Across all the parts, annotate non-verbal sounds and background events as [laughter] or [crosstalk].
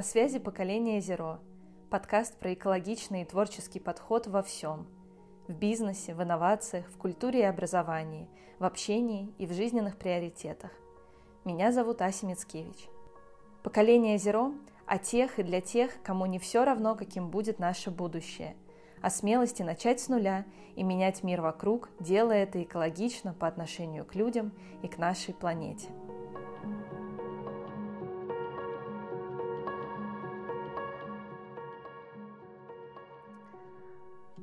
На связи поколение Зеро. Подкаст про экологичный и творческий подход во всем. В бизнесе, в инновациях, в культуре и образовании, в общении и в жизненных приоритетах. Меня зовут Ася Мицкевич. Поколение Зеро о тех и для тех, кому не все равно, каким будет наше будущее. О смелости начать с нуля и менять мир вокруг, делая это экологично по отношению к людям и к нашей планете.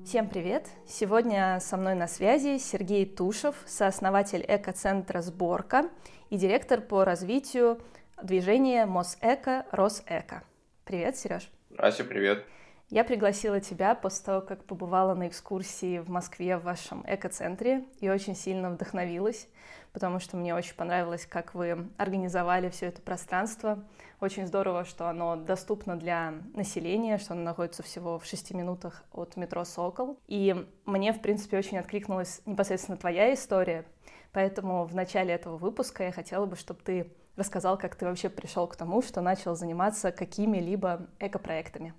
Всем привет! Сегодня со мной на связи Сергей Тушев, сооснователь экоцентра «Сборка» и директор по развитию движения Мосэко Росэко. Привет, Сереж! Ася, привет! Я пригласила тебя после того, как побывала на экскурсии в Москве в вашем экоцентре и очень сильно вдохновилась, потому что мне очень понравилось, как вы организовали все это пространство. Очень здорово, что оно доступно для населения, что оно находится всего в шести минутах от метро «Сокол». И мне, в принципе, очень откликнулась непосредственно твоя история, поэтому в начале этого выпуска я хотела бы, чтобы ты рассказал, как ты вообще пришел к тому, что начал заниматься какими-либо экопроектами.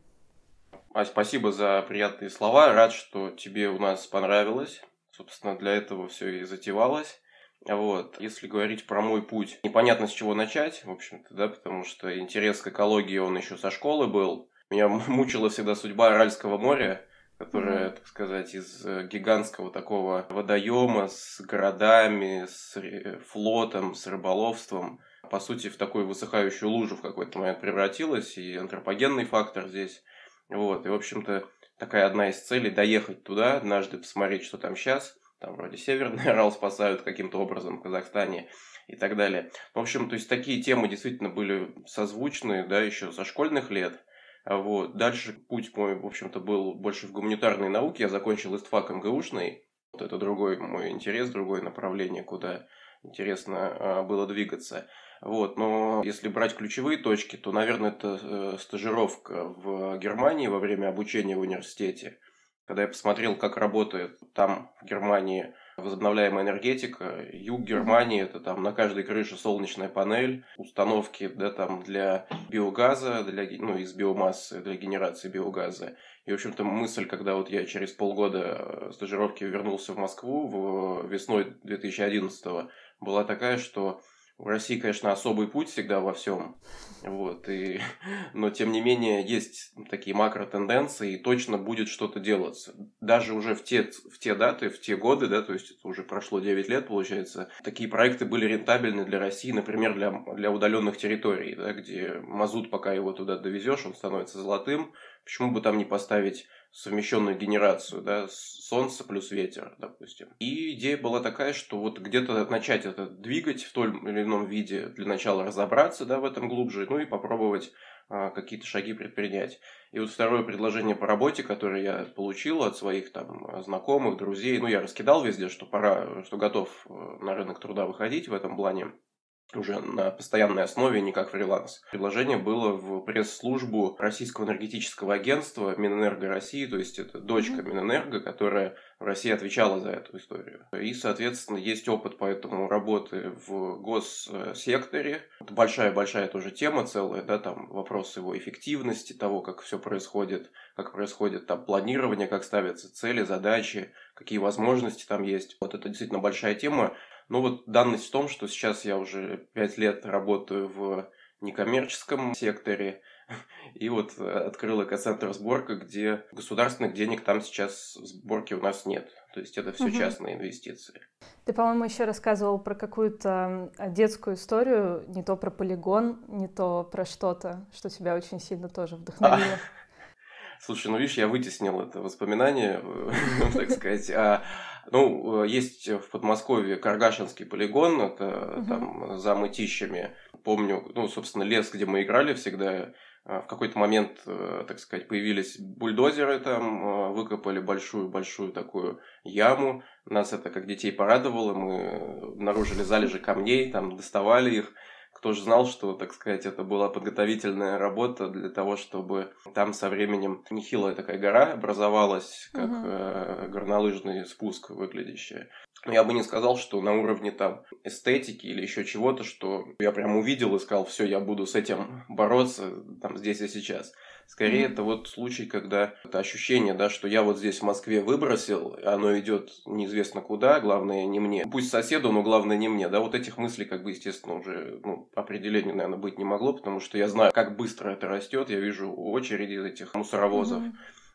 А, спасибо за приятные слова. Рад, что тебе у нас понравилось. Собственно, для этого все и затевалось. Вот. Если говорить про мой путь, непонятно с чего начать, в общем-то, да, потому что интерес к экологии, он еще со школы был. Меня мучила всегда судьба Аральского моря, которая, mm-hmm. так сказать, из э, гигантского такого водоема с городами, с флотом, с рыболовством, по сути, в такую высыхающую лужу в какой-то момент превратилась, и антропогенный фактор здесь вот, и, в общем-то, такая одна из целей – доехать туда, однажды посмотреть, что там сейчас. Там вроде Северный Орал спасают каким-то образом в Казахстане и так далее. В общем, то есть такие темы действительно были созвучны, да, еще со школьных лет. Вот. Дальше путь мой, в общем-то, был больше в гуманитарной науке. Я закончил ИСТФАК МГУшный. Вот это другой мой интерес, другое направление, куда интересно а, было двигаться. Вот, но если брать ключевые точки, то, наверное, это э, стажировка в Германии во время обучения в университете. Когда я посмотрел, как работает там, в Германии, возобновляемая энергетика, юг Германии, это там на каждой крыше солнечная панель, установки да, там для биогаза, для, ну, из биомассы, для генерации биогаза. И, в общем-то, мысль, когда вот я через полгода стажировки вернулся в Москву в весной 2011 была такая, что в России, конечно, особый путь всегда во всем. Вот, и, [laughs] но, тем не менее, есть такие макротенденции, и точно будет что-то делаться. Даже уже в те, в те даты, в те годы, да, то есть это уже прошло 9 лет, получается, такие проекты были рентабельны для России, например, для, для удаленных территорий, да, где мазут, пока его туда довезешь, он становится золотым. Почему бы там не поставить совмещенную генерацию, да, солнце плюс ветер, допустим. И идея была такая, что вот где-то начать это двигать в том или ином виде, для начала разобраться, да, в этом глубже, ну и попробовать а, какие-то шаги предпринять. И вот второе предложение по работе, которое я получил от своих там знакомых, друзей, ну я раскидал везде, что пора, что готов э, на рынок труда выходить в этом плане уже на постоянной основе, не как фриланс. Предложение было в пресс-службу Российского энергетического агентства Минэнерго России, то есть это дочка Минэнерго, которая в России отвечала за эту историю. И, соответственно, есть опыт поэтому работы в госсекторе. Это большая-большая тоже тема целая, да, там вопрос его эффективности, того, как все происходит, как происходит там планирование, как ставятся цели, задачи, какие возможности там есть. Вот это действительно большая тема. Ну вот данность в том, что сейчас я уже пять лет работаю в некоммерческом секторе, [laughs] и вот э, открыл экоцентр сборка, где государственных денег там сейчас сборки у нас нет. То есть это все угу. частные инвестиции. Ты, по-моему, еще рассказывал про какую-то детскую историю, не то про полигон, не то про что-то, что тебя очень сильно тоже вдохновило. А, [laughs] слушай, ну видишь, я вытеснил это воспоминание, [laughs] так сказать. Ну, э, есть в Подмосковье Каргашинский полигон, это угу. там за мытищами. Помню, ну, собственно, лес, где мы играли всегда, э, в какой-то момент, э, так сказать, появились бульдозеры там, выкопали большую-большую такую яму. Нас это как детей порадовало, мы обнаружили залежи камней, там доставали их. Кто же знал, что, так сказать, это была подготовительная работа для того, чтобы там со временем нехилая такая гора образовалась, как угу. э, горнолыжный спуск выглядящая. Я бы не сказал, что на уровне там эстетики или еще чего-то, что я прям увидел и сказал, все, я буду с этим бороться там здесь и сейчас. Скорее, mm-hmm. это вот случай, когда это ощущение, да, что я вот здесь в Москве выбросил, оно идет неизвестно куда, главное не мне. Пусть соседу, но главное не мне. Да, вот этих мыслей, как бы, естественно, уже ну, определения, наверное, быть не могло, потому что я знаю, как быстро это растет. Я вижу очереди этих мусоровозов. Mm-hmm.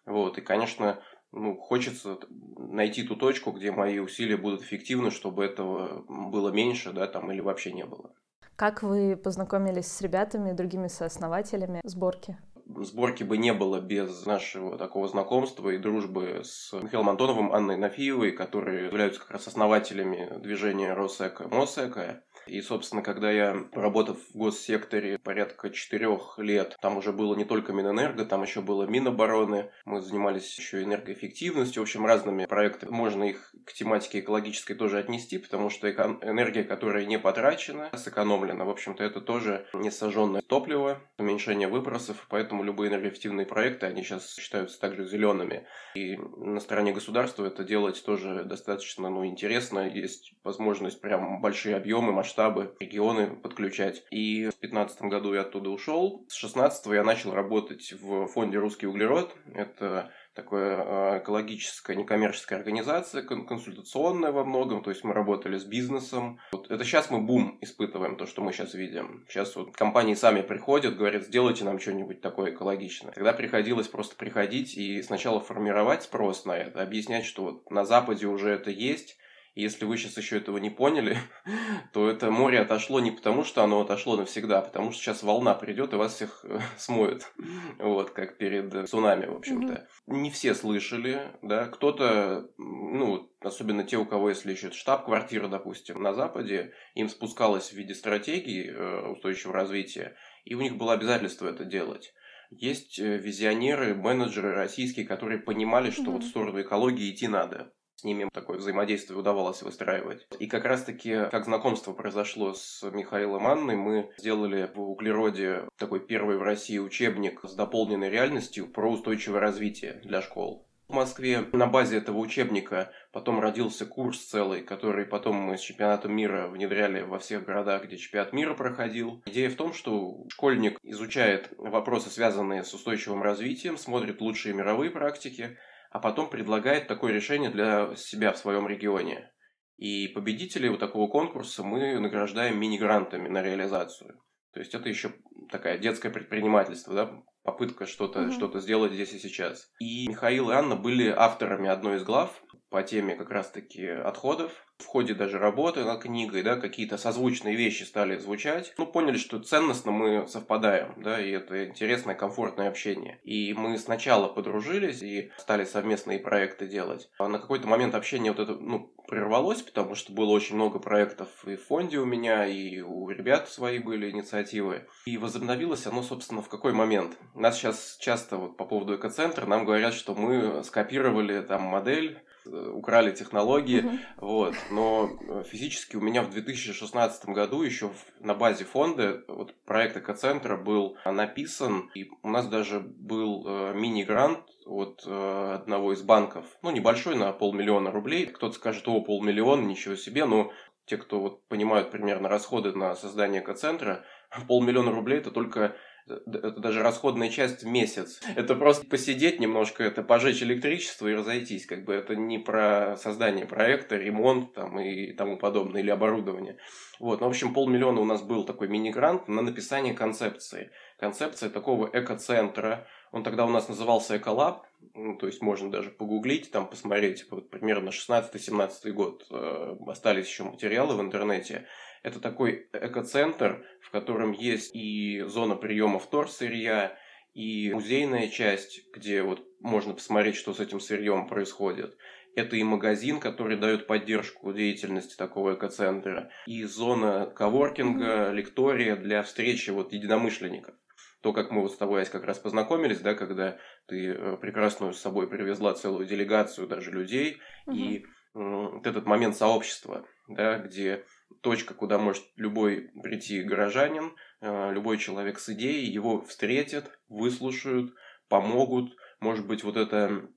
Вот, и, конечно, ну, хочется найти ту точку, где мои усилия будут эффективны, чтобы этого было меньше, да, там, или вообще не было. Как вы познакомились с ребятами, другими сооснователями сборки? Сборки бы не было без нашего такого знакомства и дружбы с Михаилом Антоновым, Анной Нафиевой, которые являются как раз основателями движения Росэко, Мосэко. И, собственно, когда я, работав в госсекторе порядка четырех лет, там уже было не только Минэнерго, там еще было Минобороны, мы занимались еще энергоэффективностью, в общем, разными проектами. Можно их к тематике экологической тоже отнести, потому что энергия, которая не потрачена, сэкономлена, в общем-то, это тоже не сожженное топливо, уменьшение выбросов, поэтому любые энергоэффективные проекты, они сейчас считаются также зелеными. И на стороне государства это делать тоже достаточно ну, интересно, есть возможность прям большие объемы, масштабы масштабы, регионы подключать. И в 2015 году я оттуда ушел. С 2016 я начал работать в фонде «Русский углерод». Это такая экологическая некоммерческая организация, консультационная во многом, то есть мы работали с бизнесом. Вот это сейчас мы бум испытываем, то, что мы сейчас видим. Сейчас вот компании сами приходят, говорят, сделайте нам что-нибудь такое экологичное. Тогда приходилось просто приходить и сначала формировать спрос на это, объяснять, что вот на Западе уже это есть, если вы сейчас еще этого не поняли, [laughs] то это море отошло не потому, что оно отошло навсегда, а потому что сейчас волна придет и вас всех э, [laughs] смоет. Вот, как перед цунами, в общем-то. Не все слышали, да, кто-то, ну, особенно те, у кого, если еще штаб-квартира, допустим, на Западе, им спускалось в виде стратегии э, устойчивого развития, и у них было обязательство это делать. Есть э, визионеры, менеджеры российские, которые понимали, что mm-hmm. вот в сторону экологии идти надо с ними такое взаимодействие удавалось выстраивать. И как раз-таки, как знакомство произошло с Михаилом Анной, мы сделали в Углероде такой первый в России учебник с дополненной реальностью про устойчивое развитие для школ. В Москве на базе этого учебника потом родился курс целый, который потом мы с чемпионатом мира внедряли во всех городах, где чемпионат мира проходил. Идея в том, что школьник изучает вопросы, связанные с устойчивым развитием, смотрит лучшие мировые практики, а потом предлагает такое решение для себя в своем регионе. И победителей вот такого конкурса мы награждаем мини-грантами на реализацию. То есть это еще такая детское предпринимательство, да, попытка что-то mm-hmm. что сделать здесь и сейчас. И Михаил и Анна были авторами одной из глав по теме как раз-таки отходов в ходе даже работы над книгой, да, какие-то созвучные вещи стали звучать, ну, поняли, что ценностно мы совпадаем, да, и это интересное, комфортное общение. И мы сначала подружились и стали совместные проекты делать. А на какой-то момент общение вот это, ну, прервалось, потому что было очень много проектов и в фонде у меня, и у ребят свои были инициативы. И возобновилось оно, собственно, в какой момент? Нас сейчас часто вот по поводу экоцентра нам говорят, что мы скопировали там модель Э, украли технологии, mm-hmm. вот. Но физически у меня в 2016 году еще на базе фонда вот проект экоцентра был написан, и у нас даже был э, мини-грант от э, одного из банков, ну небольшой на полмиллиона рублей. Кто-то скажет, о, полмиллиона, ничего себе, но те, кто вот понимают примерно расходы на создание экоцентра, [laughs] полмиллиона рублей это только это даже расходная часть в месяц. Это просто посидеть немножко, это пожечь электричество и разойтись. Как бы это не про создание проекта, ремонт там, и тому подобное, или оборудование. Вот. Ну, в общем, полмиллиона у нас был такой мини-грант на написание концепции. Концепция такого эко-центра. Он тогда у нас назывался Эколаб, ну, то есть можно даже погуглить, там посмотреть, вот примерно 16-17 год э, остались еще материалы в интернете. Это такой экоцентр, в котором есть и зона приема вторсырья, и музейная часть, где вот можно посмотреть, что с этим сырьем происходит. Это и магазин, который дает поддержку деятельности такого экоцентра, и зона коворкинга, лектория для встречи вот единомышленников. То, как мы вот с тобой, как раз познакомились, да, когда ты э, прекрасную с собой привезла целую делегацию даже людей, угу. и вот этот момент сообщества, да, где точка, куда может любой прийти горожанин, э, любой человек с идеей, его встретят, выслушают, помогут. Может быть, вот эта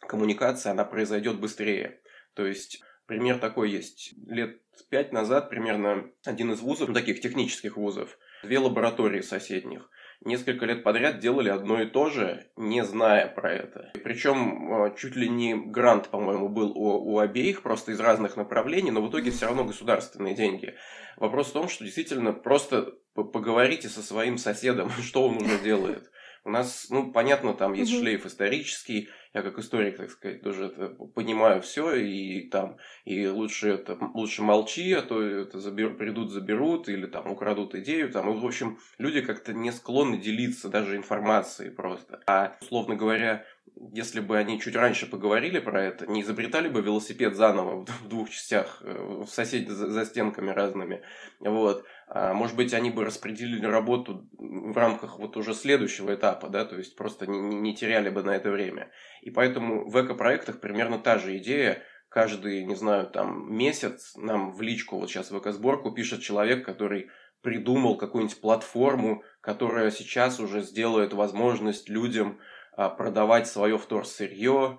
коммуникация, она произойдет быстрее. То есть пример такой есть. Лет пять назад примерно один из вузов, таких технических вузов, две лаборатории соседних – несколько лет подряд делали одно и то же, не зная про это. Причем а, чуть ли не грант, по-моему, был у, у обеих, просто из разных направлений, но в итоге все равно государственные деньги. Вопрос в том, что действительно просто поговорите со своим соседом, [laughs] что он уже делает. У нас, ну, понятно, там есть шлейф исторический. Я как историк, так сказать, тоже это понимаю все, и там, и лучше это, лучше молчи, а то это забер, придут, заберут, или там украдут идею, там, и, в общем, люди как-то не склонны делиться даже информацией просто. А, условно говоря, если бы они чуть раньше поговорили про это, не изобретали бы велосипед заново в двух частях, э, в соседи за стенками разными, вот, может быть, они бы распределили работу в рамках вот уже следующего этапа, да, то есть просто не, не теряли бы на это время. И поэтому в эко-проектах примерно та же идея, каждый, не знаю, там месяц нам в личку, вот сейчас в эко-сборку пишет человек, который придумал какую-нибудь платформу, которая сейчас уже сделает возможность людям а, продавать свое вторсырье,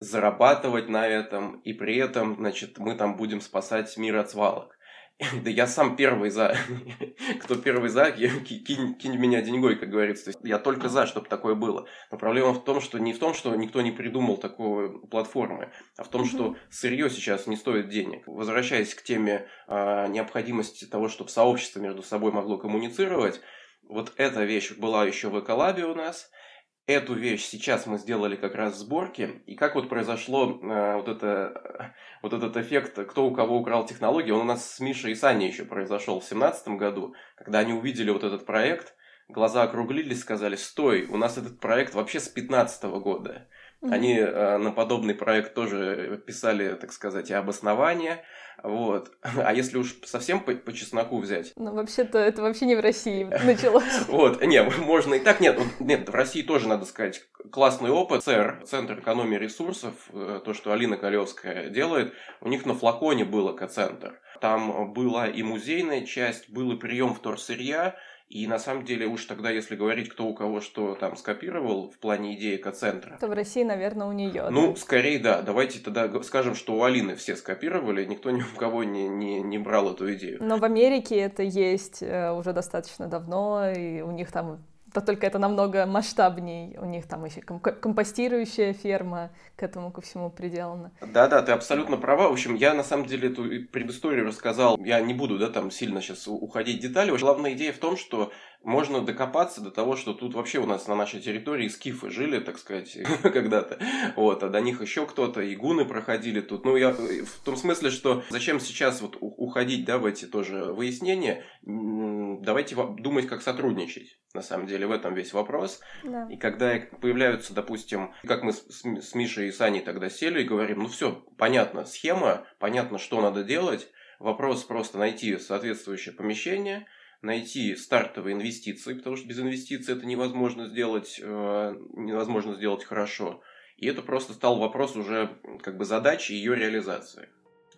зарабатывать на этом, и при этом, значит, мы там будем спасать мир от свалок. [laughs] Да я сам первый за. [laughs] Кто первый за, кинь, кинь меня деньгой, как говорится. То есть я только за, чтобы такое было. Но проблема в том, что не в том, что никто не придумал такой платформы, а в том, что сырье сейчас не стоит денег. Возвращаясь к теме а, необходимости того, чтобы сообщество между собой могло коммуницировать, вот эта вещь была еще в Эколабе у нас – эту вещь сейчас мы сделали как раз сборки, и как вот произошло э, вот, это, [laughs] вот этот эффект, кто у кого украл технологии, он у нас с Мишей и Саней еще произошел в 2017 году, когда они увидели вот этот проект, глаза округлились, сказали, стой, у нас этот проект вообще с 2015 года. Они э, на подобный проект тоже писали, так сказать, и обоснования. Вот. А если уж совсем по, по чесноку взять? Ну, вообще-то это вообще не в России началось. [laughs] Вот, не, можно и так. Нет, нет, в России тоже, надо сказать, классный опыт. ЦЕР, Центр экономии ресурсов, э, то, что Алина Колевская делает, у них на флаконе был экоцентр. Там была и музейная часть, был и прием вторсырья, и на самом деле уж тогда, если говорить, кто у кого что там скопировал в плане идеи экоцентра... То в России, наверное, у нее. Ну, да? скорее, да. Давайте тогда скажем, что у Алины все скопировали, никто ни у кого не, не, не брал эту идею. Но в Америке это есть э, уже достаточно давно, и у них там то только это намного масштабней. У них там еще компостирующая ферма к этому ко всему приделана. Да-да, ты абсолютно права. В общем, я на самом деле эту предысторию рассказал. Я не буду, да, там сильно сейчас уходить в детали. Главная идея в том, что можно докопаться до того, что тут вообще у нас на нашей территории скифы жили, так сказать, [laughs] когда-то. Вот, а до них еще кто-то, и гуны проходили тут. Ну, я в том смысле, что зачем сейчас вот уходить, да, в эти тоже выяснения, давайте думать, как сотрудничать. На самом деле, в этом весь вопрос. Да. И когда появляются, допустим, как мы с, с Мишей и Саней тогда сели и говорим, ну все, понятно, схема, понятно, что надо делать, вопрос просто найти соответствующее помещение – найти стартовые инвестиции, потому что без инвестиций это невозможно сделать, э, невозможно сделать хорошо. И это просто стал вопрос уже как бы задачи ее реализации.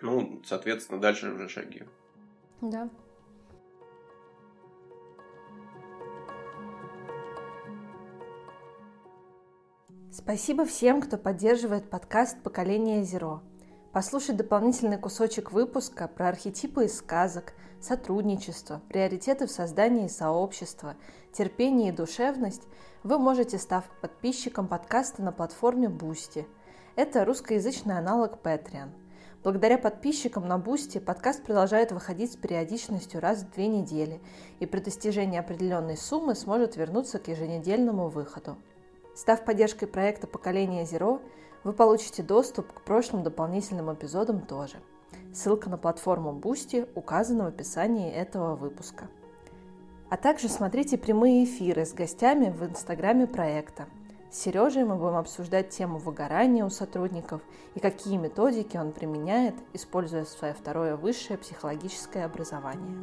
Ну, соответственно, дальше уже шаги. Да. Спасибо всем, кто поддерживает подкаст «Поколение Зеро». Послушать дополнительный кусочек выпуска про архетипы из сказок – сотрудничество, приоритеты в создании сообщества, терпение и душевность вы можете, став подписчиком подкаста на платформе Boosty. Это русскоязычный аналог Patreon. Благодаря подписчикам на Boosty подкаст продолжает выходить с периодичностью раз в две недели и при достижении определенной суммы сможет вернуться к еженедельному выходу. Став поддержкой проекта «Поколение Zero», вы получите доступ к прошлым дополнительным эпизодам тоже – Ссылка на платформу Boosty указана в описании этого выпуска. А также смотрите прямые эфиры с гостями в инстаграме проекта. С Сережей мы будем обсуждать тему выгорания у сотрудников и какие методики он применяет, используя свое второе высшее психологическое образование.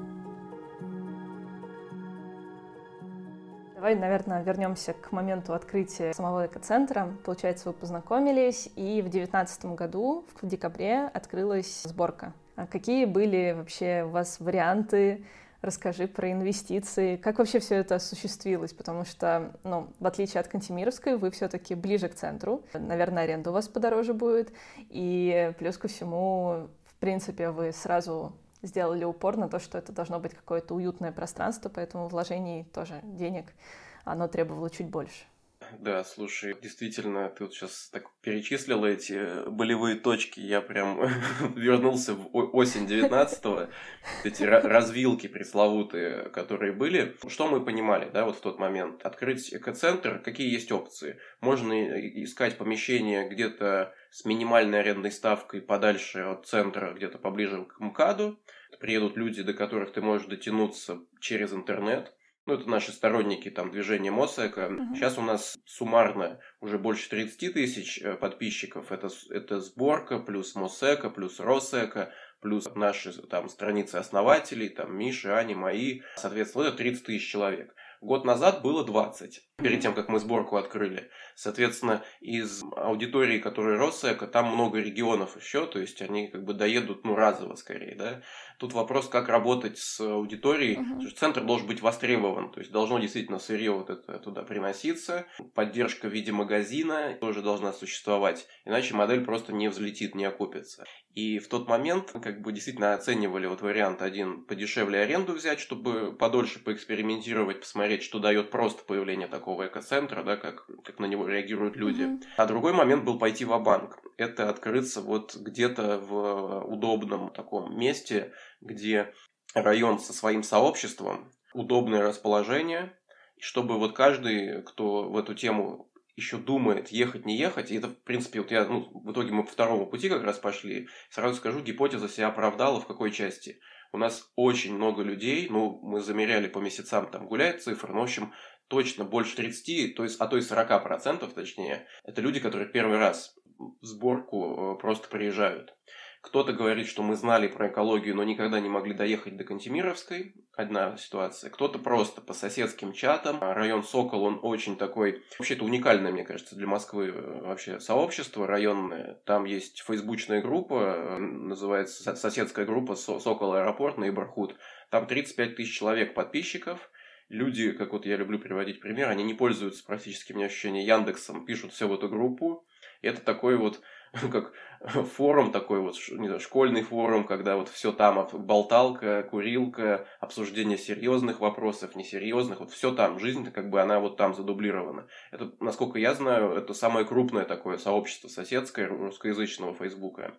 Давай, наверное, вернемся к моменту открытия самого экоцентра. Получается, вы познакомились, и в 2019 году, в декабре, открылась сборка. А какие были вообще у вас варианты? Расскажи про инвестиции. Как вообще все это осуществилось? Потому что, ну, в отличие от Кантемировской, вы все-таки ближе к центру. Наверное, аренда у вас подороже будет. И плюс ко всему, в принципе, вы сразу сделали упор на то, что это должно быть какое-то уютное пространство, поэтому вложений тоже денег оно требовало чуть больше. Да, слушай, действительно, ты вот сейчас так перечислила эти болевые точки, я прям [laughs] вернулся в осень 19-го, эти развилки пресловутые, которые были. Что мы понимали, да, вот в тот момент? Открыть экоцентр, какие есть опции? Можно искать помещение где-то с минимальной арендной ставкой подальше от центра, где-то поближе к МКАДу. Приедут люди, до которых ты можешь дотянуться через интернет ну, это наши сторонники там движения Мосэка. Uh-huh. Сейчас у нас суммарно уже больше 30 тысяч э, подписчиков. Это, это сборка, плюс Мосэка, плюс Росэка, плюс наши там страницы основателей, там Миши, Ани, мои. Соответственно, это 30 тысяч человек. Год назад было 20, перед тем, как мы сборку открыли. Соответственно, из аудитории, которая Росэко, там много регионов еще, то есть они как бы доедут, ну, разово скорее, да. Тут вопрос, как работать с аудиторией. Uh-huh. Центр должен быть востребован, то есть должно действительно сырье вот это туда приноситься. Поддержка в виде магазина тоже должна существовать, иначе модель просто не взлетит, не окупится. И в тот момент как бы действительно оценивали вот вариант один подешевле аренду взять, чтобы подольше поэкспериментировать, посмотреть, что дает просто появление такого экоцентра, да, как, как на него реагируют люди. Uh-huh. А другой момент был пойти в банк Это открыться вот где-то в удобном таком месте, где район со своим сообществом, удобное расположение, чтобы вот каждый, кто в эту тему еще думает, ехать, не ехать, и это, в принципе, вот я, ну, в итоге мы по второму пути как раз пошли, сразу скажу, гипотеза себя оправдала в какой части. У нас очень много людей, ну, мы замеряли по месяцам, там гуляет цифра, но, в общем, точно больше 30, то есть, а то и 40% точнее, это люди, которые первый раз в сборку э, просто приезжают. Кто-то говорит, что мы знали про экологию, но никогда не могли доехать до Кантемировской. Одна ситуация. Кто-то просто по соседским чатам. Район Сокол, он очень такой... Вообще, это уникальное, мне кажется, для Москвы э, вообще сообщество районное. Там есть фейсбучная группа, э, называется соседская группа Сокол Аэропорт на Ибархут. Там 35 тысяч человек подписчиков люди, как вот я люблю приводить пример, они не пользуются практически, у меня ощущение, Яндексом, пишут все в эту группу. Это такой вот [laughs] как [laughs] форум такой вот, не знаю, школьный форум, когда вот все там, болталка, курилка, обсуждение серьезных вопросов, несерьезных, вот все там, жизнь как бы она вот там задублирована. Это, насколько я знаю, это самое крупное такое сообщество соседское русскоязычного Фейсбука.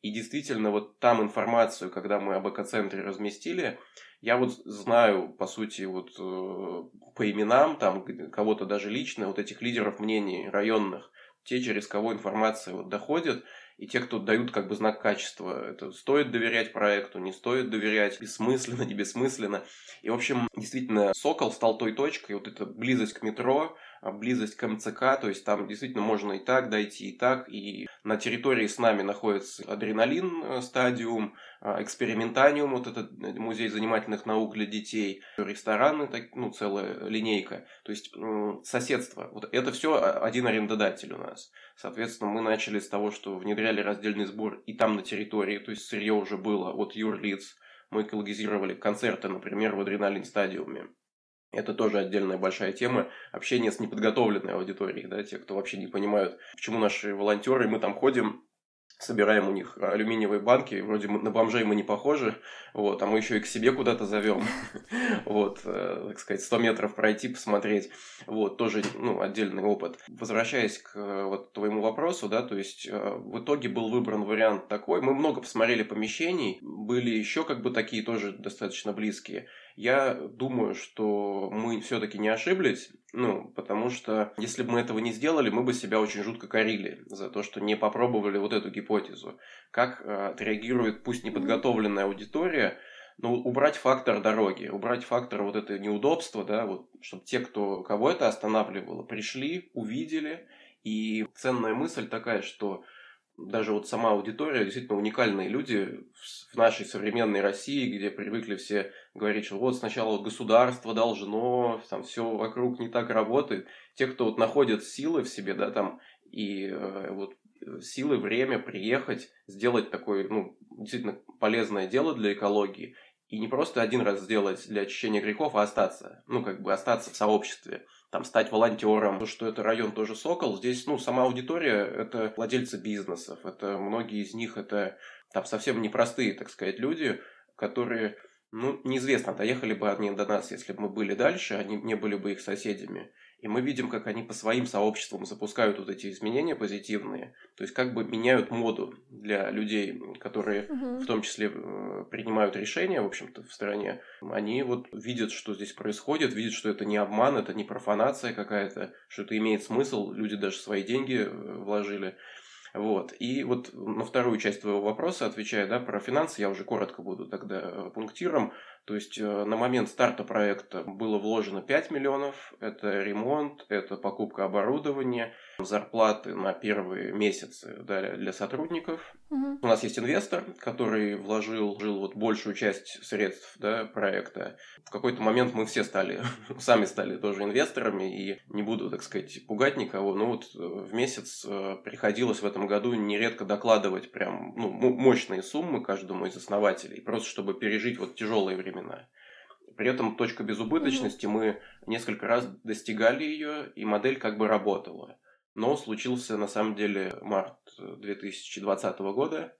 И действительно, вот там информацию, когда мы об экоцентре разместили, я вот знаю, по сути, вот э, по именам, там, кого-то даже лично, вот этих лидеров мнений районных, те, через кого информация вот доходит, и те, кто дают как бы знак качества. Это стоит доверять проекту, не стоит доверять, бессмысленно, [laughs] не бессмысленно. И, в общем, действительно, Сокол стал той точкой, вот эта близость к метро, близость к МЦК, то есть там действительно можно и так дойти, и так. И на территории с нами находится адреналин э, стадиум, а, экспериментаниум, вот этот э, музей занимательных наук для детей, рестораны, ну, целая линейка. То есть соседство. Вот это все один арендодатель у нас. Соответственно, мы начали с того, что внедряли раздельный сбор и там на территории, то есть сырье уже было от юрлиц. Мы экологизировали концерты, например, в адреналин стадиуме. Это тоже отдельная большая тема. Общение с неподготовленной аудиторией, да, те, кто вообще не понимают, почему наши волонтеры, мы там ходим, собираем у них алюминиевые банки, вроде на бомжей мы не похожи, вот, а мы еще и к себе куда-то зовем, [laughs] вот, э, так сказать, 100 метров пройти, посмотреть, вот, тоже, ну, отдельный опыт. Возвращаясь к вот твоему вопросу, да, то есть э, в итоге был выбран вариант такой, мы много посмотрели помещений, были еще как бы такие тоже достаточно близкие, я думаю, что мы все-таки не ошиблись, ну, потому что если бы мы этого не сделали, мы бы себя очень жутко корили за то, что не попробовали вот эту гипотезу. Как э, отреагирует пусть неподготовленная аудитория, но убрать фактор дороги, убрать фактор вот это неудобства, да, вот, чтобы те, кто, кого это останавливало, пришли, увидели, и ценная мысль такая, что даже вот сама аудитория, действительно уникальные люди в нашей современной России, где привыкли все говорить, что вот сначала государство должно, там все вокруг не так работает. Те, кто вот находят силы в себе, да, там, и э, вот силы, время приехать, сделать такой, ну, действительно полезное дело для экологии, и не просто один раз сделать для очищения грехов, а остаться, ну, как бы остаться в сообществе, там, стать волонтером. То, что это район тоже Сокол, здесь, ну, сама аудитория – это владельцы бизнесов, это многие из них, это там совсем непростые, так сказать, люди, которые, ну, неизвестно, доехали бы они до нас, если бы мы были дальше, они не были бы их соседями. И мы видим, как они по своим сообществам запускают вот эти изменения позитивные, то есть как бы меняют моду для людей, которые угу. в том числе э, принимают решения, в общем-то, в стране. Они вот видят, что здесь происходит, видят, что это не обман, это не профанация какая-то, что это имеет смысл, люди даже свои деньги э, вложили. Вот. И вот на вторую часть твоего вопроса, отвечая да, про финансы, я уже коротко буду тогда э, пунктиром. То есть э, на момент старта проекта было вложено 5 миллионов. Это ремонт, это покупка оборудования, зарплаты на первые месяцы да, для сотрудников. Угу. У нас есть инвестор, который вложил жил вот большую часть средств да, проекта. В какой-то момент мы все стали, [laughs] сами стали тоже инвесторами, и не буду, так сказать, пугать никого, но вот э, в месяц э, приходилось в этом году нередко докладывать прям ну, мощные суммы каждому из основателей, просто чтобы пережить вот тяжелые времена. При этом точка безубыточности, мы несколько раз достигали ее, и модель как бы работала. Но случился на самом деле март 2020 года.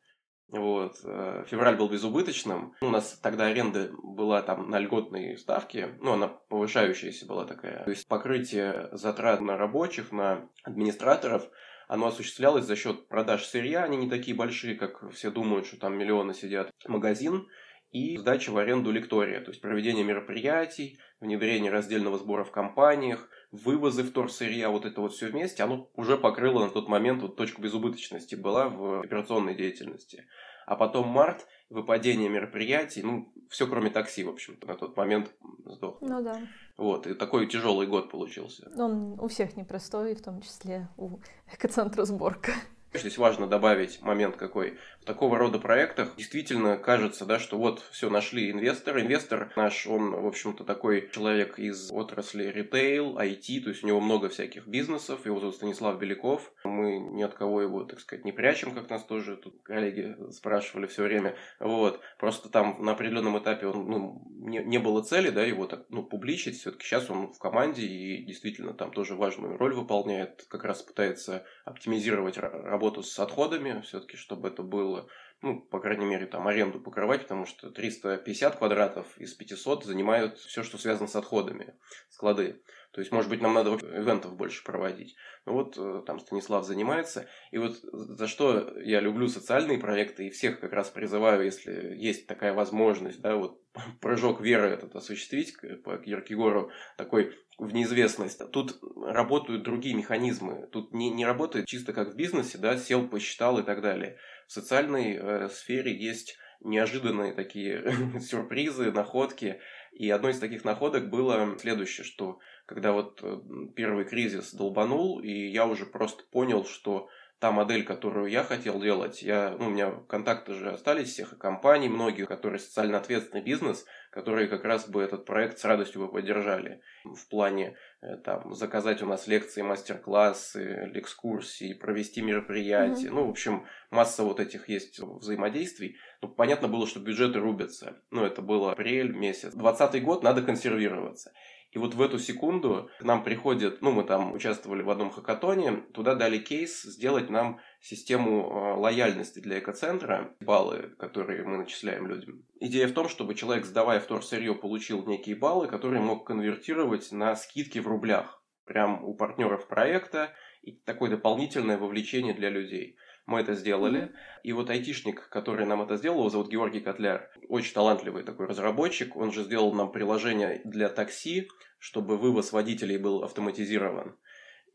Вот. Э, февраль был безубыточным. У нас тогда аренда была там на льготной ставке, ну, она повышающаяся была такая. То есть покрытие затрат на рабочих, на администраторов, оно осуществлялось за счет продаж сырья. Они не такие большие, как все думают, что там миллионы сидят. Магазин и сдача в аренду лектория, то есть проведение мероприятий, внедрение раздельного сбора в компаниях, вывозы вторсырья, вот это вот все вместе, оно уже покрыло на тот момент вот точку безубыточности была в операционной деятельности. А потом март, выпадение мероприятий, ну, все кроме такси, в общем-то, на тот момент сдох. Ну да. Вот, и такой тяжелый год получился. Он у всех непростой, в том числе у экоцентра сборка. Здесь важно добавить момент какой. В такого рода проектах действительно кажется, да, что вот все нашли инвестор. Инвестор наш, он, в общем-то, такой человек из отрасли ритейл, IT, то есть у него много всяких бизнесов. Его зовут Станислав Беляков. Мы ни от кого его, так сказать, не прячем, как нас тоже тут коллеги спрашивали все время. Вот. Просто там на определенном этапе он, ну, не, не было цели, да, его так, ну, публичить. Все-таки сейчас он в команде и действительно там тоже важную роль выполняет. Как раз пытается оптимизировать работу работу с отходами, все-таки, чтобы это было, ну, по крайней мере, там, аренду покрывать, потому что 350 квадратов из 500 занимают все, что связано с отходами, склады. То есть, может быть, нам надо ивентов больше проводить. Ну вот э, там Станислав занимается. И вот за что я люблю социальные проекты и всех как раз призываю, если есть такая возможность, да, вот [laughs] прыжок веры этот осуществить по Киркегору, такой в неизвестность. Тут работают другие механизмы. Тут не, не работает чисто как в бизнесе, да, сел, посчитал и так далее. В социальной э, сфере есть неожиданные такие [laughs] сюрпризы, находки. И одной из таких находок было следующее, что когда вот э, первый кризис долбанул, и я уже просто понял, что та модель, которую я хотел делать, я, ну, у меня контакты же остались всех и компаний, многих, которые социально ответственный бизнес, которые как раз бы этот проект с радостью бы поддержали в плане э, там, заказать у нас лекции, мастер-классы, экскурсии, провести мероприятия. Mm-hmm. Ну, в общем, масса вот этих есть взаимодействий. Ну, понятно было, что бюджеты рубятся. Ну, это было апрель месяц. Двадцатый год надо консервироваться. И вот в эту секунду к нам приходит, ну, мы там участвовали в одном хакатоне, туда дали кейс сделать нам систему э, лояльности для экоцентра, баллы, которые мы начисляем людям. Идея в том, чтобы человек, сдавая вторсырье, получил некие баллы, которые мог конвертировать на скидки в рублях. Прям у партнеров проекта и такое дополнительное вовлечение для людей. Мы это сделали. И вот айтишник, который нам это сделал, его зовут Георгий Котляр. Очень талантливый такой разработчик. Он же сделал нам приложение для такси, чтобы вывоз водителей был автоматизирован.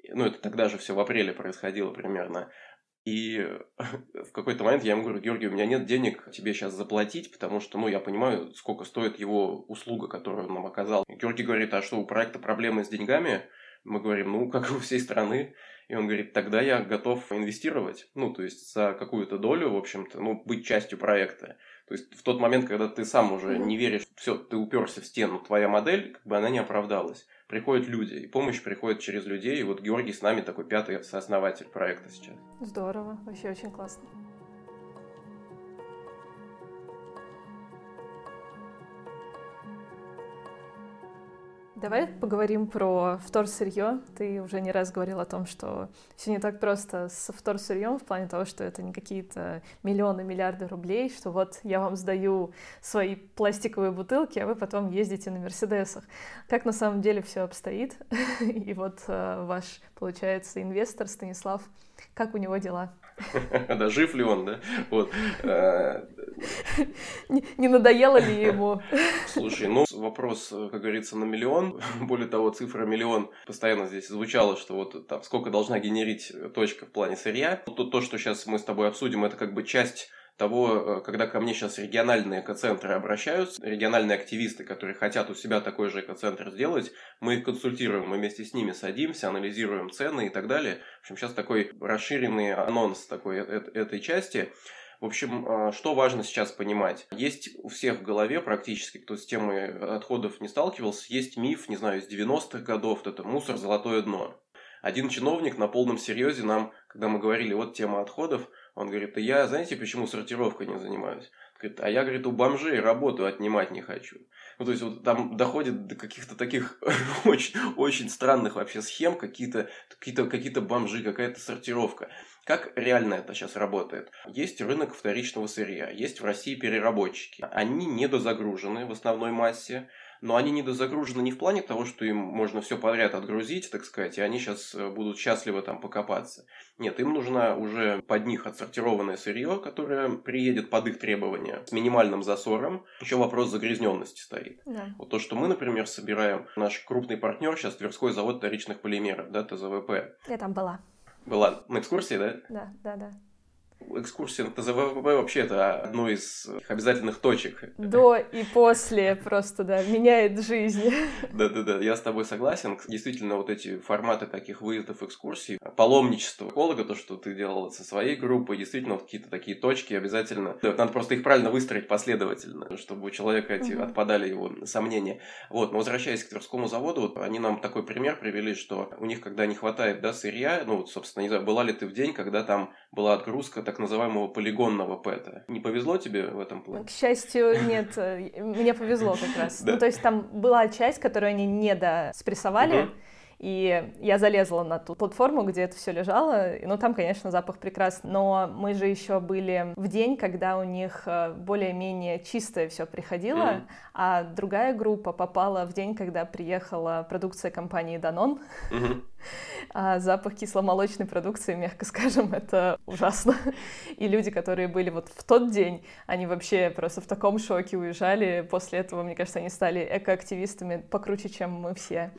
Ну, это тогда же все в апреле происходило примерно. И [laughs] в какой-то момент я ему говорю, Георгий, у меня нет денег тебе сейчас заплатить, потому что, ну, я понимаю, сколько стоит его услуга, которую он нам оказал. Георгий говорит, а что, у проекта проблемы с деньгами? Мы говорим, ну, как у всей страны. И он говорит, тогда я готов инвестировать, ну, то есть за какую-то долю, в общем-то, ну, быть частью проекта. То есть в тот момент, когда ты сам уже не веришь, все, ты уперся в стену, твоя модель, как бы она не оправдалась. Приходят люди, и помощь приходит через людей. И вот Георгий с нами такой пятый сооснователь проекта сейчас. Здорово, вообще очень классно. Давай поговорим про вторсырье. Ты уже не раз говорил о том, что все не так просто со вторсырьем в плане того, что это не какие-то миллионы, миллиарды рублей, что вот я вам сдаю свои пластиковые бутылки, а вы потом ездите на Мерседесах. Как на самом деле все обстоит? [laughs] И вот э, ваш, получается, инвестор Станислав, как у него дела? Да, жив ли он, да? Вот. Э, не надоело ли ему? Слушай, ну, вопрос, как говорится, на миллион. Более того, цифра миллион постоянно здесь звучала, что вот там сколько должна генерить точка в плане сырья. То, то, что сейчас мы с тобой обсудим, это как бы часть того, э, когда ко мне сейчас региональные экоцентры обращаются, региональные активисты, которые хотят у себя такой же экоцентр сделать, мы их консультируем, мы вместе с ними садимся, анализируем цены и так далее. В общем, сейчас такой расширенный анонс такой э, этой части. В общем, э, что важно сейчас понимать? Есть у всех в голове практически, кто с темой отходов не сталкивался, есть миф, не знаю, из 90-х годов, это мусор, золотое дно. Один чиновник на полном серьезе нам, когда мы говорили, вот тема отходов, он говорит, а я, знаете, почему сортировкой не занимаюсь? Говорит, а я, говорит, у бомжей работу отнимать не хочу. Ну, то есть, вот там доходит до каких-то таких [laughs] очень, очень странных вообще схем, какие-то какие какие бомжи, какая-то сортировка. Как реально это сейчас работает? Есть рынок вторичного сырья, есть в России переработчики. Они недозагружены в основной массе но они недозагружены не в плане того, что им можно все подряд отгрузить, так сказать, и они сейчас э, будут счастливо там покопаться. Нет, им нужно уже под них отсортированное сырье, которое приедет под их требования с минимальным засором. Еще вопрос загрязненности стоит. Да. Вот то, что мы, например, собираем, наш крупный партнер сейчас Тверской завод вторичных полимеров, да, ТЗВП. Я там была. Была на экскурсии, да? Да, да, да экскурсия на ТЗВП вообще это одно из обязательных точек. До и после просто, да, меняет жизнь. Да-да-да, я с тобой согласен. Действительно, вот эти форматы таких выездов, экскурсий, паломничество эколога, то, что ты делал со своей группой, действительно, вот какие-то такие точки обязательно. Надо просто их правильно выстроить последовательно, чтобы у человека эти угу. отпадали его сомнения. Вот, но возвращаясь к Тверскому заводу, вот они нам такой пример привели, что у них, когда не хватает, да, сырья, ну, вот, собственно, не знаю, была ли ты в день, когда там была отгрузка так называемого полигонного ПЭТа. Не повезло тебе в этом плане? К счастью, нет. Мне повезло как раз. Ну, то есть там была часть, которую они не доспрессовали, и я залезла на ту платформу, где это все лежало. Ну, там, конечно, запах прекрасный. Но мы же еще были в день, когда у них э, более-менее чистое все приходило, mm-hmm. а другая группа попала в день, когда приехала продукция компании Danone. [laughs] Mm-hmm. А запах кисломолочной продукции, мягко скажем, [laughs] это ужасно. И люди, которые были вот в тот день, они вообще просто в таком шоке уезжали. После этого, мне кажется, они стали экоактивистами покруче, чем мы все.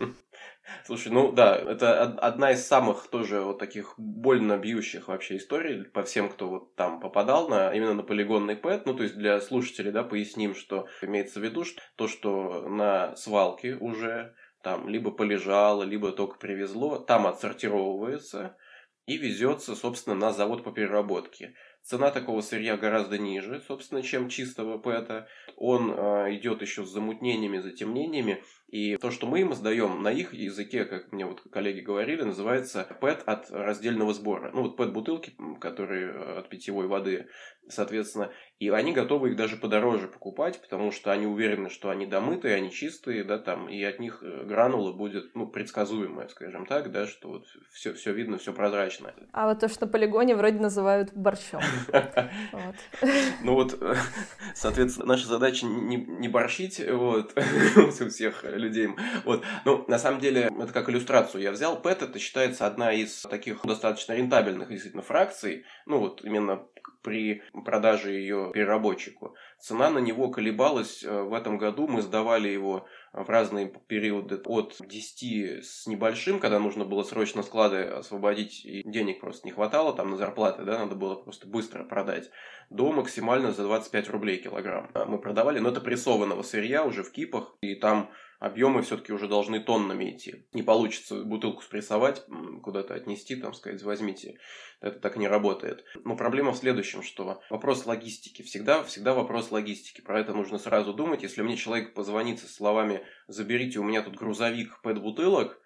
Слушай, ну да, это одна из самых тоже вот таких больно бьющих вообще историй по всем, кто вот там попадал на именно на полигонный ПЭТ. Ну, то есть для слушателей, да, поясним, что имеется в виду, что то, что на свалке уже там либо полежало, либо только привезло, там отсортировывается и везется, собственно, на завод по переработке. Цена такого сырья гораздо ниже, собственно, чем чистого ПЭТа. Он э, идет еще с замутнениями, затемнениями. И то, что мы им сдаем на их языке, как мне вот коллеги говорили, называется ПЭТ от раздельного сбора. Ну вот ПЭТ-бутылки, которые от питьевой воды, соответственно. И они готовы их даже подороже покупать, потому что они уверены, что они домытые, они чистые, да, там, и от них э, гранула будет, ну, предсказуемая, скажем так, да, что вот все, все видно, все прозрачно. А вот то, что на полигоне вроде называют борщом. [laughs] Ну вот, [laughs] соответственно, наша задача не борщить, вот, [laughs] у всех людей. Вот, ну, на самом деле, это как иллюстрацию я взял. ПЭТ это считается одна из таких достаточно рентабельных действительно фракций, ну, вот именно при продаже ее переработчику. Цена на него колебалась э, в этом году. Мы сдавали его в разные периоды от 10 с небольшим, когда нужно было срочно склады освободить, и денег просто не хватало там на зарплаты, да, надо было просто быстро продать, до максимально за 25 рублей килограмм. Мы продавали, но это прессованного сырья уже в кипах, и там объемы все-таки уже должны тоннами идти. Не получится бутылку спрессовать, куда-то отнести, там сказать, возьмите. Это так не работает. Но проблема в следующем, что вопрос логистики. Всегда, всегда вопрос логистики. Про это нужно сразу думать. Если мне человек позвонит со словами «заберите у меня тут грузовик пэт-бутылок»,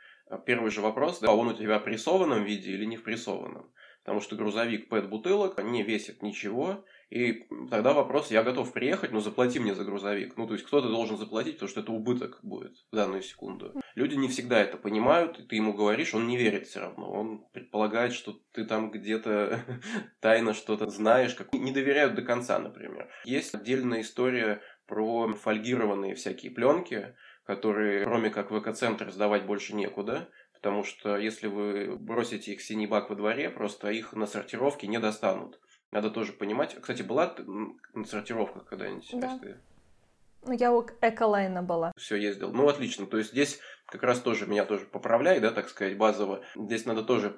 первый же вопрос, да, он у тебя в прессованном виде или не в прессованном. Потому что грузовик пэт-бутылок не весит ничего, и тогда вопрос, я готов приехать, но заплати мне за грузовик. Ну, то есть кто-то должен заплатить, потому что это убыток будет в данную секунду. Люди не всегда это понимают, и ты ему говоришь, он не верит все равно. Он предполагает, что ты там где-то [laughs] тайно что-то знаешь, как не доверяют до конца, например. Есть отдельная история про фольгированные всякие пленки, которые, кроме как в экоцентр, сдавать больше некуда, потому что если вы бросите их в синий бак во дворе, просто их на сортировке не достанут. Надо тоже понимать. Кстати, была на сортировках когда-нибудь? Да. Ну, я у Эколайна была. Все ездил. Ну, отлично. То есть здесь как раз тоже меня тоже поправляй, да, так сказать, базово. Здесь надо тоже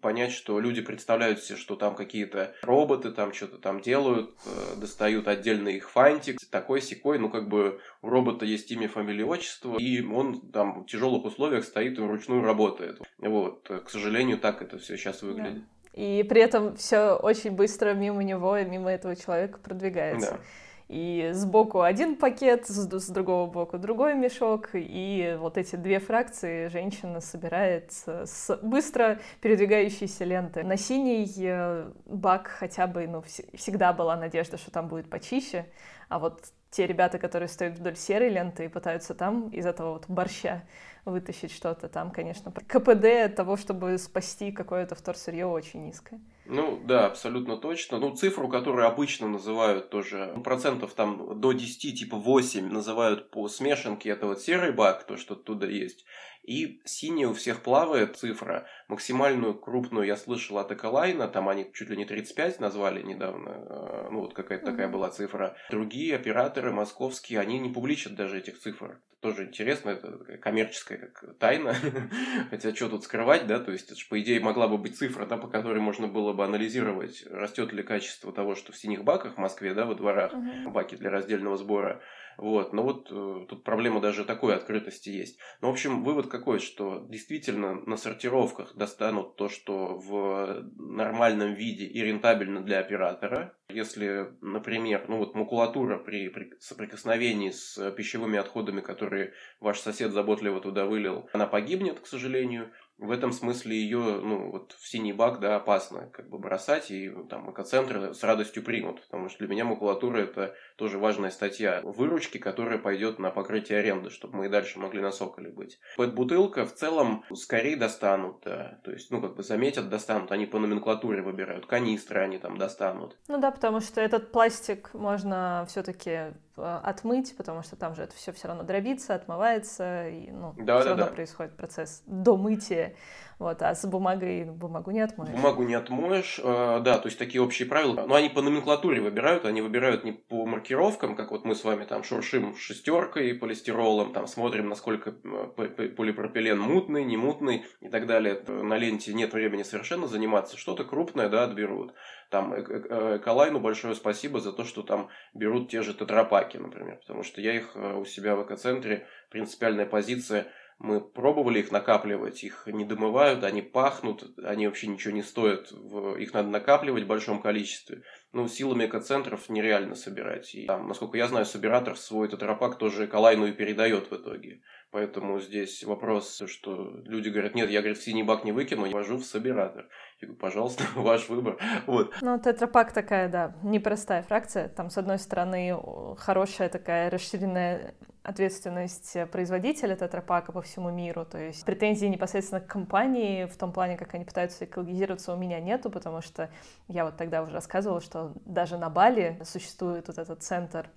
понять, что люди представляют себе, что там какие-то роботы там что-то там делают, э, достают отдельный их фантик, такой секой, ну как бы у робота есть имя, фамилия, отчество, и он там в тяжелых условиях стоит и вручную работает. Вот, к сожалению, так это все сейчас выглядит. Да. И при этом все очень быстро мимо него и мимо этого человека продвигается. Да. И сбоку один пакет, с, с другого боку другой мешок, и вот эти две фракции женщина собирает с быстро передвигающейся ленты. На синий э, бак хотя бы, ну, всегда была надежда, что там будет почище, а вот те ребята, которые стоят вдоль серой ленты и пытаются там из этого вот борща вытащить что-то, там, конечно, КПД того, чтобы спасти какое-то вторсырье, очень низкое. Ну, да, абсолютно точно. Ну, цифру, которую обычно называют тоже, ну, процентов там до 10, типа 8 называют по смешанке, это вот серый бак, то, что оттуда есть. И синяя у всех плавает цифра. Максимальную крупную я слышал от Эколайна, там они чуть ли не 35 назвали недавно, э, ну вот какая-то mm-hmm. такая была цифра. Другие операторы московские, они не публичат даже этих цифр. Тоже интересно, это коммерческая как тайна. [laughs] Хотя что тут скрывать, да, то есть это же, по идее, могла бы быть цифра, да, по которой можно было бы анализировать, растет ли качество того, что в синих баках в Москве, да, во дворах, mm-hmm. баки для раздельного сбора, вот, но вот э, тут проблема даже такой открытости есть. Ну, в общем, вывод какой, что действительно на сортировках достанут то, что в нормальном виде и рентабельно для оператора. Если, например, ну вот макулатура при, при соприкосновении с пищевыми отходами, которые ваш сосед заботливо туда вылил, она погибнет, к сожалению в этом смысле ее, ну, вот в синий бак, да, опасно как бы бросать, и там экоцентры с радостью примут, потому что для меня макулатура это тоже важная статья выручки, которая пойдет на покрытие аренды, чтобы мы и дальше могли на Соколе быть. Пэт-бутылка в целом скорее достанут, да, то есть, ну, как бы заметят, достанут, они по номенклатуре выбирают, канистры они там достанут. Ну да, потому что этот пластик можно все-таки Э, отмыть, потому что там же это все все равно дробится, отмывается, и ну, да, все да, равно да. происходит процесс домытия. Вот, а с бумагой бумагу не отмоешь. Бумагу не отмоешь, э, да, то есть такие общие правила. Но они по номенклатуре выбирают, они выбирают не по маркировкам, как вот мы с вами там шуршим шестеркой, полистиролом, там смотрим, насколько э, полипропилен мутный, не мутный и так далее. На ленте нет времени совершенно заниматься. Что-то крупное, да, отберут. Там э, э, Эколайну большое спасибо за то, что там берут те же тетрапаки, например, потому что я их э, у себя в экоцентре, принципиальная позиция – мы пробовали их накапливать, их не домывают, они пахнут, они вообще ничего не стоят, их надо накапливать в большом количестве. Ну, силами экоцентров нереально собирать. И там, насколько я знаю, собиратор свой тетрапак тоже эколайну и передает в итоге. Поэтому здесь вопрос, что люди говорят, нет, я, говорит, синий бак не выкину, я вожу в собиратор. Я говорю, пожалуйста, [laughs] ваш выбор. Вот. Ну, тетрапак такая, да, непростая фракция. Там, с одной стороны, хорошая такая расширенная ответственность производителя тетрапака по всему миру. То есть претензий непосредственно к компании в том плане, как они пытаются экологизироваться, у меня нету, потому что я вот тогда уже рассказывала, что даже на Бали существует вот этот центр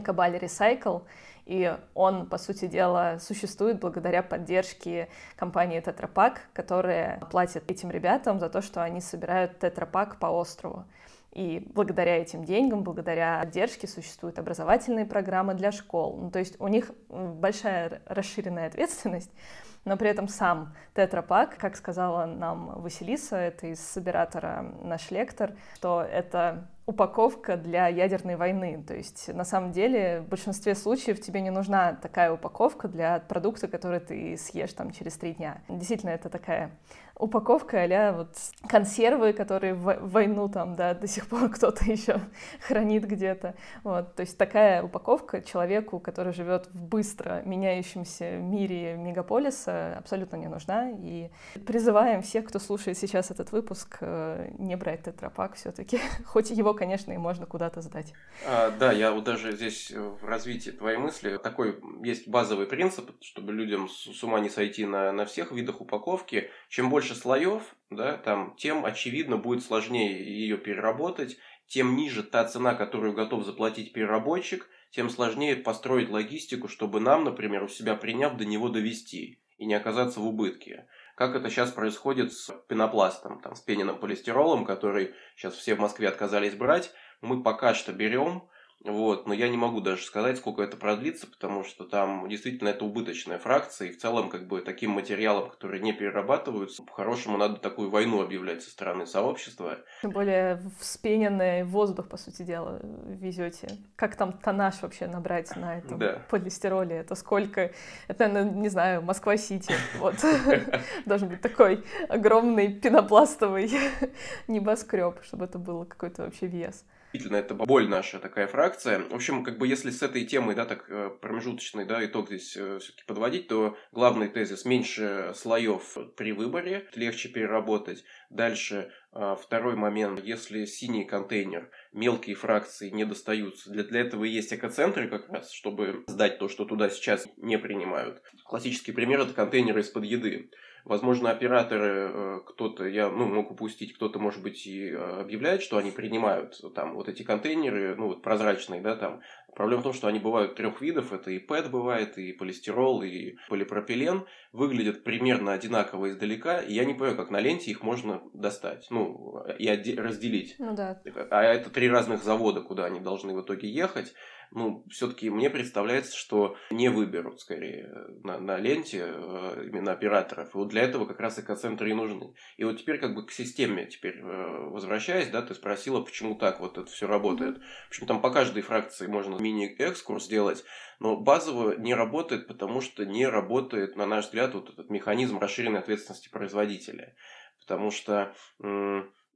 Экобали Recycle, и он, по сути дела, существует благодаря поддержке компании Тетрапак, которая платит этим ребятам за то, что они собирают тетрапак по острову. И благодаря этим деньгам, благодаря поддержке существуют образовательные программы для школ. Ну, то есть у них большая расширенная ответственность, но при этом сам тетрапак, как сказала нам Василиса, это из собиратора наш лектор, что это упаковка для ядерной войны. То есть, на самом деле, в большинстве случаев тебе не нужна такая упаковка для продукта, который ты съешь там через три дня. Действительно, это такая упаковка а вот консервы, которые в войну там, да, до сих пор кто-то [laughs] еще хранит где-то. Вот, то есть такая упаковка человеку, который живет в быстро меняющемся мире мегаполиса, абсолютно не нужна. И призываем всех, кто слушает сейчас этот выпуск, э, не брать тетрапак все-таки. [laughs] Хоть его, конечно, и можно куда-то сдать. А, да, я вот даже здесь э, в развитии твоей мысли такой есть базовый принцип, чтобы людям с ума не сойти на, на всех видах упаковки. Чем больше слоев, да, там, тем, очевидно, будет сложнее ее переработать, тем ниже та цена, которую готов заплатить переработчик, тем сложнее построить логистику, чтобы нам, например, у себя приняв, до него довести и не оказаться в убытке. Как это сейчас происходит с пенопластом, там, с пененным полистиролом, который сейчас все в Москве отказались брать. Мы пока что берем, вот, но я не могу даже сказать, сколько это продлится, потому что там действительно это убыточная фракция, и в целом как бы таким материалом, которые не перерабатываются, по-хорошему надо такую войну объявлять со стороны сообщества. Тем более вспененный воздух, по сути дела, везете. Как там тонаж вообще набрать на этом да. полистироле? Это сколько? Это, не знаю, Москва-Сити. Вот. [laughs] Должен быть такой огромный пенопластовый [laughs] небоскреб, чтобы это было какой-то вообще вес действительно это боль наша такая фракция. В общем, как бы если с этой темой, да, так э, промежуточный, да, итог здесь э, все-таки подводить, то главный тезис – меньше слоев при выборе, легче переработать. Дальше э, второй момент, если синий контейнер, мелкие фракции не достаются, для, для этого есть экоцентры как раз, чтобы сдать то, что туда сейчас не принимают. Классический пример – это контейнеры из-под еды. Возможно, операторы, э, кто-то, я ну, мог упустить, кто-то, может быть, и э, объявляет, что они принимают там вот эти контейнеры, ну, вот прозрачные, да, там. Проблема в том, что они бывают трех видов. Это и ПЭТ бывает, и полистирол, и полипропилен. Выглядят примерно одинаково издалека, и я не понимаю, как на ленте их можно достать, ну, и разделить. Ну да. А это три разных завода, куда они должны в итоге ехать ну, все-таки мне представляется, что не выберут скорее на, на ленте э, именно операторов. И вот для этого как раз экоцентры и нужны. И вот теперь как бы к системе теперь э, возвращаясь, да, ты спросила, почему так вот это все работает. В общем, там по каждой фракции можно мини-экскурс сделать, но базово не работает, потому что не работает, на наш взгляд, вот этот механизм расширенной ответственности производителя. Потому что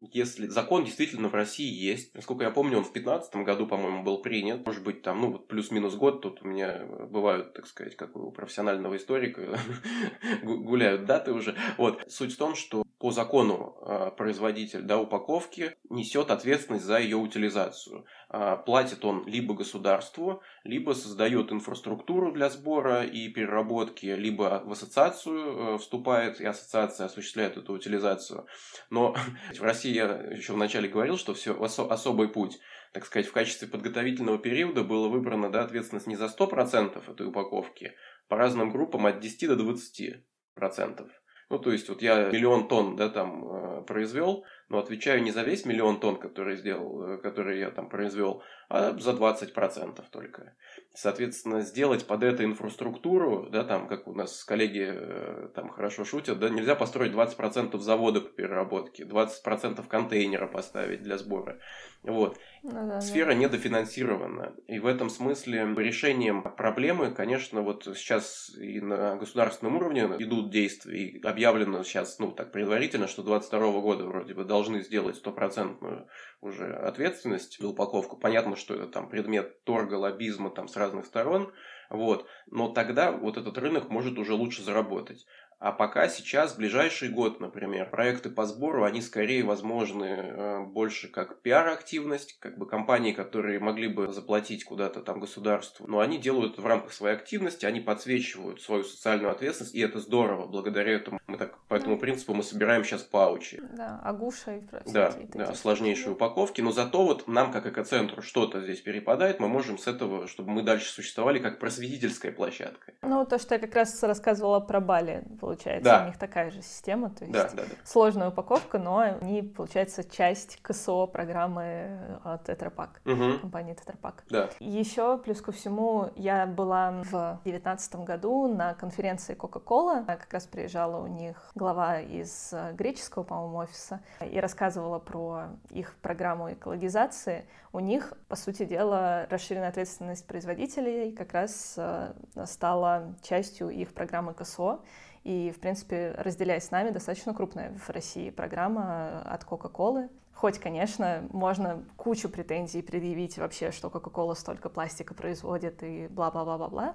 если закон действительно в России есть, насколько я помню, он в 2015 году, по-моему, был принят, может быть, там, ну, вот плюс-минус год, тут у меня бывают, так сказать, как у профессионального историка, [laughs] гуляют даты уже. Вот, суть в том, что по закону а, производитель да, упаковки несет ответственность за ее утилизацию. А, платит он либо государству, либо создает инфраструктуру для сбора и переработки, либо в ассоциацию э, вступает, и ассоциация осуществляет эту утилизацию. Но [laughs] в России я еще вначале говорил, что все особый путь так сказать, в качестве подготовительного периода было выбрано да, ответственность не за 100% этой упаковки, по разным группам от 10 до 20%. Ну, то есть, вот я миллион тонн, да, там, э, произвел, но отвечаю не за весь миллион тонн, который сделал, э, который я там произвел, а за 20% только. Соответственно, сделать под это инфраструктуру, да, там, как у нас коллеги э, там хорошо шутят, да, нельзя построить 20% завода по переработке, 20% контейнера поставить для сбора. Вот. Ну, да, Сфера да. недофинансирована. И в этом смысле решением проблемы, конечно, вот сейчас и на государственном уровне идут действия. И объявлено сейчас, ну, так предварительно, что 22 года вроде бы должны сделать стопроцентную уже ответственность за упаковку. Понятно, что это там предмет торга, лоббизма там с разных сторон. Вот. Но тогда вот этот рынок может уже лучше заработать. А пока сейчас, в ближайший год, например, проекты по сбору, они скорее возможны э, больше как пиар-активность, как бы компании, которые могли бы заплатить куда-то там государству, но они делают в рамках своей активности, они подсвечивают свою социальную ответственность, и это здорово. Благодаря этому мы так по этому принципу мы собираем сейчас паучи. Да, агуша и Да, да, сложнейшие упаковки, но зато вот нам как экоцентру что-то здесь перепадает, мы можем с этого, чтобы мы дальше существовали как просветительская площадка. Ну, то, что я как раз рассказывала про Бали, получается. Да. У них такая же система, то есть да, да, да. сложная упаковка, но они, получается, часть КСО программы от Тетрапак, угу. компании Тетрапак. Да. Еще, плюс ко всему, я была в 2019 году на конференции Coca-Cola, как раз приезжала у них глава из греческого, по-моему, офиса, и рассказывала про их программу экологизации. У них, по сути дела, расширенная ответственность производителей как раз э, стала частью их программы КСО. И, в принципе, разделяя с нами, достаточно крупная в России программа от Coca-Cola. Хоть, конечно, можно кучу претензий предъявить вообще, что Coca-Cola столько пластика производит и бла-бла-бла-бла-бла,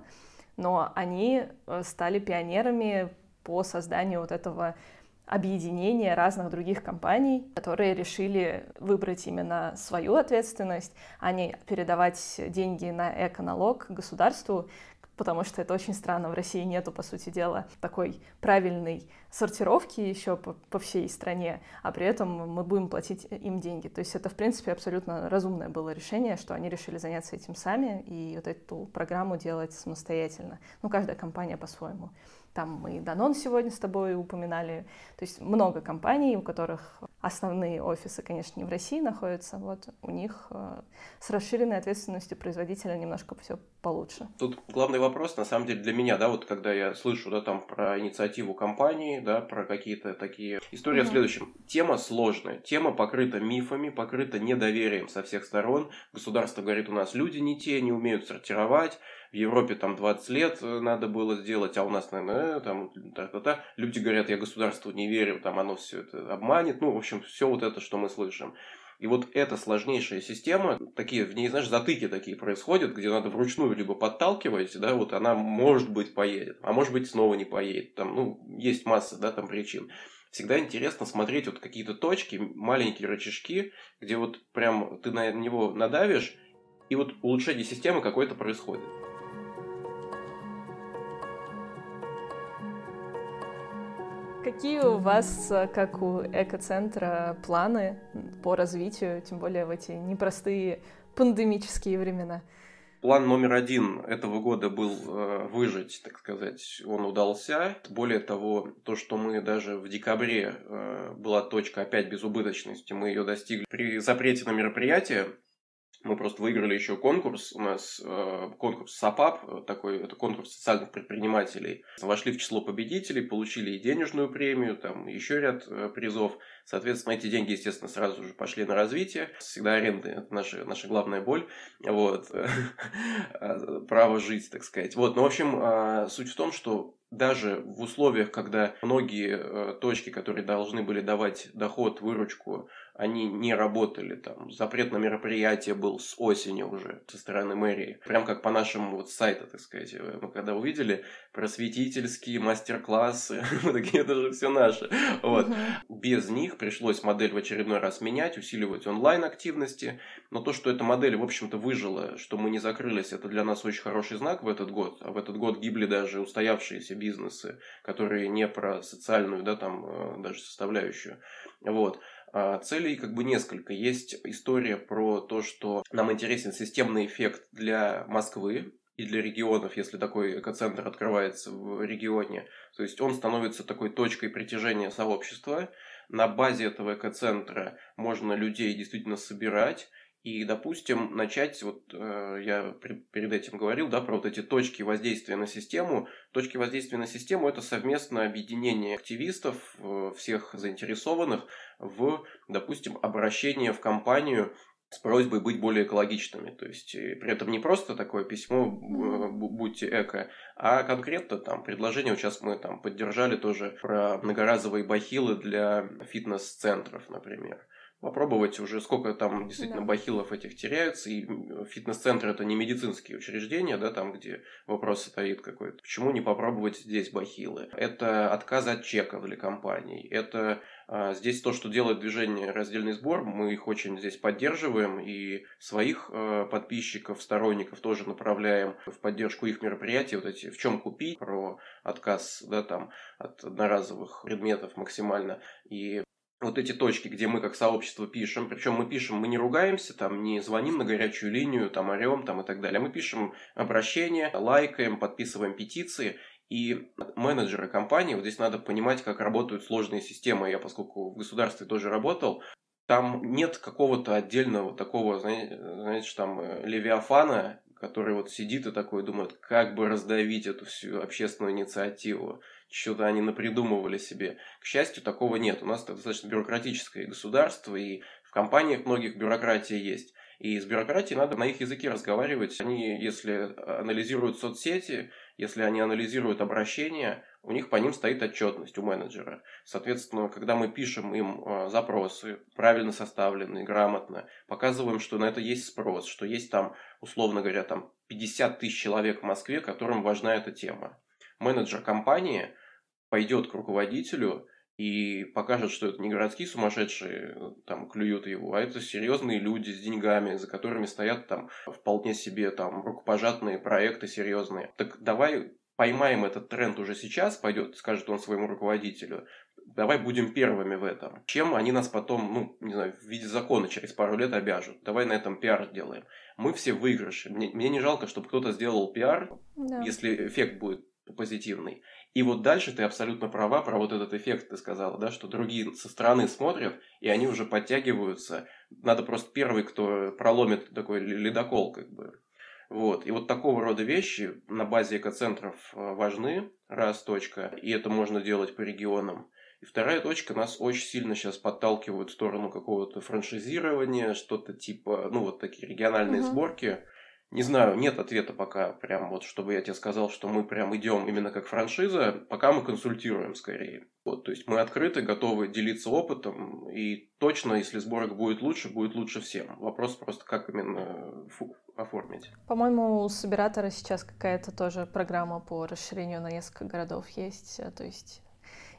но они э, стали пионерами по созданию вот этого объединения разных других компаний, которые решили выбрать именно свою ответственность, а не передавать деньги на эконалог государству, потому что это очень странно. В России нету, по сути дела, такой правильной сортировки еще по, по всей стране, а при этом мы будем платить им деньги. То есть это, в принципе, абсолютно разумное было решение, что они решили заняться этим сами и вот эту программу делать самостоятельно. Ну, каждая компания по-своему. Там мы и Данон сегодня с тобой упоминали. То есть много компаний, у которых основные офисы, конечно, не в России находятся. Вот у них э, с расширенной ответственностью производителя немножко все получше. Тут главный вопрос, на самом деле, для меня, да, вот когда я слышу, да, там про инициативу компании, да, про какие-то такие... История mm-hmm. в следующем. Тема сложная. Тема покрыта мифами, покрыта недоверием со всех сторон. Государство говорит, у нас люди не те, не умеют сортировать в Европе там 20 лет э, надо было сделать, а у нас, наверное, э, там, та-та-та. Люди говорят, я государству не верю, там оно все это обманет. Ну, в общем, все вот это, что мы слышим. И вот эта сложнейшая система, такие, в ней, знаешь, затыки такие происходят, где надо вручную либо подталкивать, да, вот она, может быть, поедет, а может быть, снова не поедет. Там, ну, есть масса, да, там причин. Всегда интересно смотреть вот какие-то точки, маленькие рычажки, где вот прям ты на него надавишь, и вот улучшение системы какое-то происходит. Какие у вас, э, как у экоцентра, планы по развитию, тем более в эти непростые пандемические времена? План номер один этого года был э, выжить, так сказать, он удался. Более того, то, что мы даже в декабре э, была точка опять безубыточности, мы ее достигли при запрете на мероприятие, мы просто выиграли еще конкурс. У нас э, конкурс САПАП, э, такой, это конкурс социальных предпринимателей. Вошли в число победителей, получили и денежную премию, там еще ряд э, призов. Соответственно, эти деньги, естественно, сразу же пошли на развитие. Всегда аренды – это наша, наша главная боль. Вот. [laughs] Право жить, так сказать. Вот. Ну, в общем, э, суть в том, что даже в условиях, когда многие э, точки, которые должны были давать доход, выручку, они не работали. Там запрет на мероприятие был с осени уже со стороны мэрии. Прям как по нашему вот сайту, так сказать. Э, мы когда увидели просветительские мастер-классы, [laughs] мы такие, это же все наше. Вот. Без них пришлось модель в очередной раз менять, усиливать онлайн-активности. Но то, что эта модель, в общем-то, выжила, что мы не закрылись, это для нас очень хороший знак в этот год. А в этот год гибли даже устоявшиеся бизнесы, которые не про социальную, да, там, э, даже составляющую. Вот. А, целей как бы несколько. Есть история про то, что нам интересен системный эффект для Москвы, и для регионов, если такой экоцентр открывается в регионе. То есть он становится такой точкой притяжения сообщества. На базе этого экоцентра можно людей действительно собирать и, допустим, начать, вот э, я перед этим говорил, да, про вот эти точки воздействия на систему. Точки воздействия на систему – это совместное объединение активистов, э, всех заинтересованных в, допустим, обращение в компанию с просьбой быть более экологичными. То есть э, при этом не просто такое письмо э, «будьте эко», а конкретно там предложение, вот сейчас мы там поддержали тоже про многоразовые бахилы для фитнес-центров, например попробовать уже, сколько там действительно да. бахилов этих теряются, и фитнес-центры это не медицинские учреждения, да, там, где вопрос стоит какой-то. Почему не попробовать здесь бахилы? Это отказ от чеков для компаний, это а, здесь то, что делает движение «Раздельный сбор», мы их очень здесь поддерживаем, и своих а, подписчиков, сторонников тоже направляем в поддержку их мероприятий, вот эти «В чем купить?», про отказ, да, там, от одноразовых предметов максимально, и вот эти точки, где мы как сообщество пишем, причем мы пишем, мы не ругаемся, там не звоним на горячую линию, там орем там и так далее. Мы пишем обращения, лайкаем, подписываем петиции, и менеджеры компании, вот здесь надо понимать, как работают сложные системы. Я, поскольку в государстве тоже работал, там нет какого-то отдельного такого, знаете, там э, левиафана, который вот сидит и такой думает, как бы раздавить эту всю общественную инициативу что-то они напридумывали себе. К счастью, такого нет. У нас достаточно бюрократическое государство, и в компаниях многих бюрократия есть. И с бюрократией надо на их языке разговаривать. Они, если анализируют соцсети, если они анализируют обращения, у них по ним стоит отчетность у менеджера. Соответственно, когда мы пишем им а, запросы, правильно составленные, грамотно, показываем, что на это есть спрос, что есть там, условно говоря, там 50 тысяч человек в Москве, которым важна эта тема. Менеджер компании пойдет к руководителю и покажет, что это не городские сумасшедшие там клюют его, а это серьезные люди с деньгами, за которыми стоят там вполне себе там рукопожатные проекты серьезные. Так давай поймаем этот тренд уже сейчас, пойдет, скажет он своему руководителю, давай будем первыми в этом. Чем они нас потом, ну, не знаю, в виде закона через пару лет обяжут. Давай на этом пиар сделаем. Мы все выигрыши. Мне, мне не жалко, чтобы кто-то сделал пиар, да. если эффект будет позитивный. И вот дальше ты абсолютно права про вот этот эффект, ты сказала, да, что другие со стороны смотрят, и они уже подтягиваются. Надо просто первый, кто проломит такой ледокол, как бы. Вот. И вот такого рода вещи на базе экоцентров э, важны, раз точка, и это можно делать по регионам. И вторая точка нас очень сильно сейчас подталкивают в сторону какого-то франшизирования, что-то типа, ну вот такие региональные угу. сборки. Не знаю, нет ответа пока, прям вот, чтобы я тебе сказал, что мы прям идем именно как франшиза, пока мы консультируем скорее. Вот, то есть мы открыты, готовы делиться опытом, и точно, если сборок будет лучше, будет лучше всем. Вопрос просто, как именно фу, оформить. По-моему, у Собиратора сейчас какая-то тоже программа по расширению на несколько городов есть, то есть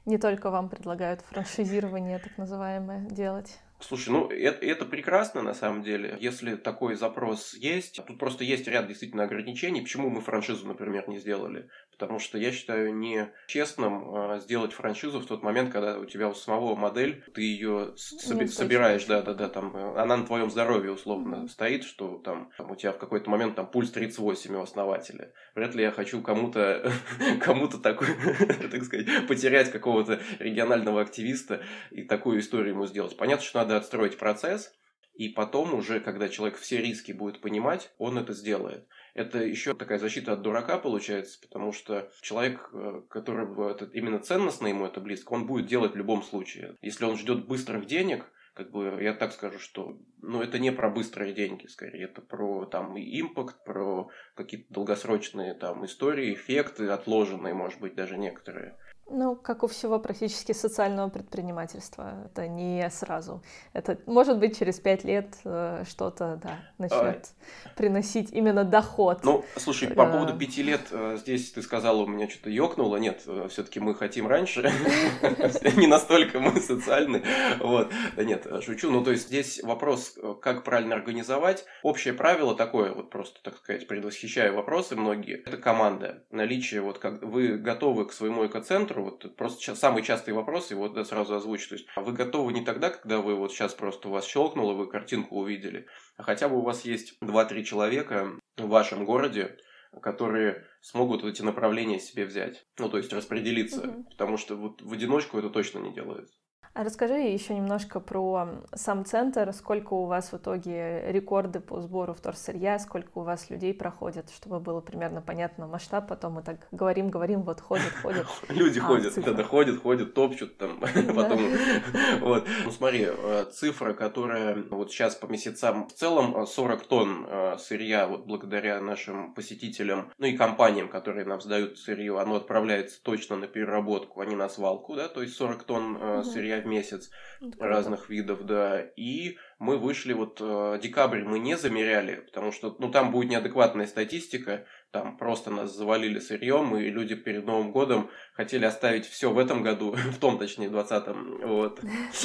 не только вам предлагают франшизирование так называемое делать. Слушай, ну это, это прекрасно на самом деле, если такой запрос есть. Тут просто есть ряд действительно ограничений. Почему мы франшизу, например, не сделали? Потому что я считаю нечестным э, сделать франшизу в тот момент, когда у тебя у самого модель, ты ее соби- собираешь, да, да, да, там э, она на твоем здоровье условно mm-hmm. стоит, что там, там у тебя в какой-то момент там пульс 38 у основателя. Вряд ли я хочу кому-то [laughs] кому-то такой, [laughs] так сказать, потерять какого-то регионального активиста и такую историю ему сделать. Понятно, что надо отстроить процесс, и потом уже, когда человек все риски будет понимать, он это сделает. Это еще такая защита от дурака получается, потому что человек, э, которого это, именно ценностно ему это близко, он будет делать в любом случае. Если он ждет быстрых денег, как бы я так скажу, что ну, это не про быстрые деньги, скорее, это про там импакт, про какие-то долгосрочные там истории, эффекты, отложенные, может быть, даже некоторые. Ну, как у всего практически социального предпринимательства, это не сразу. Это может быть через пять лет э, что-то, да, начнет а... приносить именно доход. Ну, слушай, по поводу пяти лет э, здесь ты сказала, у меня что-то ёкнуло. Нет, э, все-таки мы хотим раньше. [laughs] Не настолько мы социальны. Вот. Да нет, шучу. Ну, то есть здесь вопрос, как правильно организовать. Общее правило такое, вот просто, так сказать, предвосхищая вопросы многие, это команда. Наличие, вот как вы готовы к своему экоцентру, центру, вот просто самый частый вопрос, вот да, сразу озвучу. То есть, а вы готовы не тогда, когда вы вот сейчас просто у вас щелкнуло, вы картинку увидели, а хотя бы у вас есть 2-3 человека в вашем городе, которые смогут эти направления себе взять. Ну, то есть распределиться. Угу. Потому что вот в одиночку это точно не делается. А расскажи еще немножко про сам центр, сколько у вас в итоге рекорды по сбору вторсырья, сколько у вас людей проходят, чтобы было примерно понятно масштаб, потом мы так говорим, говорим, вот ходят, [laughs] ходят. Люди а, ходят, да, ходят, ходят, топчут там, [laughs] потом, [laughs] вот. Ну смотри, э, цифра, которая вот сейчас по месяцам, в целом 40 э, тонн э, сырья, вот благодаря нашим посетителям, ну и компаниям, которые нам сдают сырье, оно отправляется точно на переработку, а не на свалку, да, то есть 40 тонн сырья в месяц Круто. разных видов, да. И мы вышли, вот э, декабрь мы не замеряли, потому что, ну, там будет неадекватная статистика, там просто нас завалили сырьем, и люди перед Новым годом хотели оставить все в этом году, [laughs] в том, точнее, в 20-м, вот,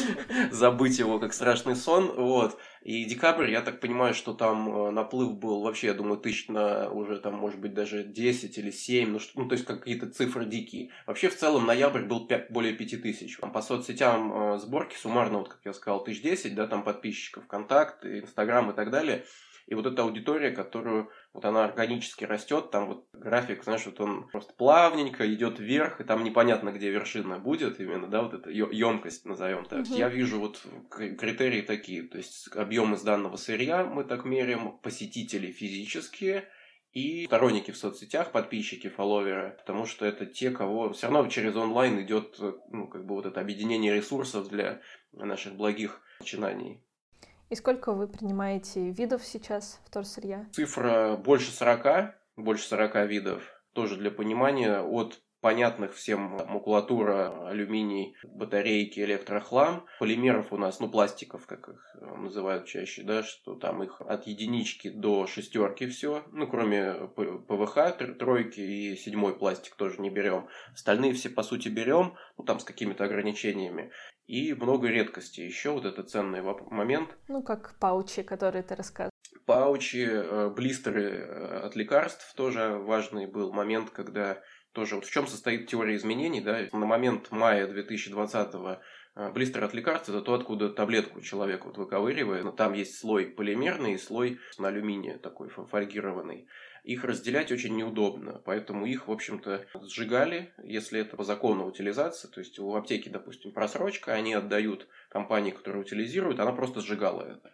[laughs] забыть его как страшный сон, вот. И декабрь, я так понимаю, что там э, наплыв был вообще, я думаю, тысяч на уже там, может быть, даже 10 или 7, ну, что, ну то есть какие-то цифры дикие. Вообще, в целом, ноябрь был 5, более 5 тысяч. По соцсетям э, сборки суммарно, вот как я сказал, тысяч 10, да, там подписчиков, контакт, Инстаграм и так далее. И вот эта аудитория, которую вот она органически растет, там вот график, знаешь, вот он просто плавненько идет вверх, и там непонятно, где вершина будет именно, да, вот эта емкость, назовем так. Угу. Я вижу вот критерии такие, то есть объем из данного сырья мы так меряем, посетители физические, и сторонники в соцсетях, подписчики, фолловеры, потому что это те, кого все равно через онлайн идет, ну, как бы вот это объединение ресурсов для наших благих начинаний. И сколько вы принимаете видов сейчас вторсырья? Цифра больше 40, больше 40 видов. Тоже для понимания, от понятных всем макулатура, алюминий, батарейки, электрохлам. Полимеров у нас, ну, пластиков, как их э, называют чаще, да, что там их от единички до шестерки все, ну, кроме ПВХ, тройки и седьмой пластик тоже не берем. Остальные все, по сути, берем, ну, там с какими-то ограничениями. И много редкостей еще, вот это ценный момент. Ну, как паучи, которые ты рассказывал. Паучи, э, блистеры э, от лекарств тоже важный был момент, когда тоже вот в чем состоит теория изменений, да, на момент мая 2020-го э, блистер от лекарств это то, откуда таблетку человек вот выковыривает. Но там есть слой полимерный и слой на алюминия такой фольгированный. Их разделять очень неудобно, поэтому их, в общем-то, сжигали, если это по закону утилизации. То есть у аптеки, допустим, просрочка, они отдают компании, которая утилизирует, она просто сжигала это.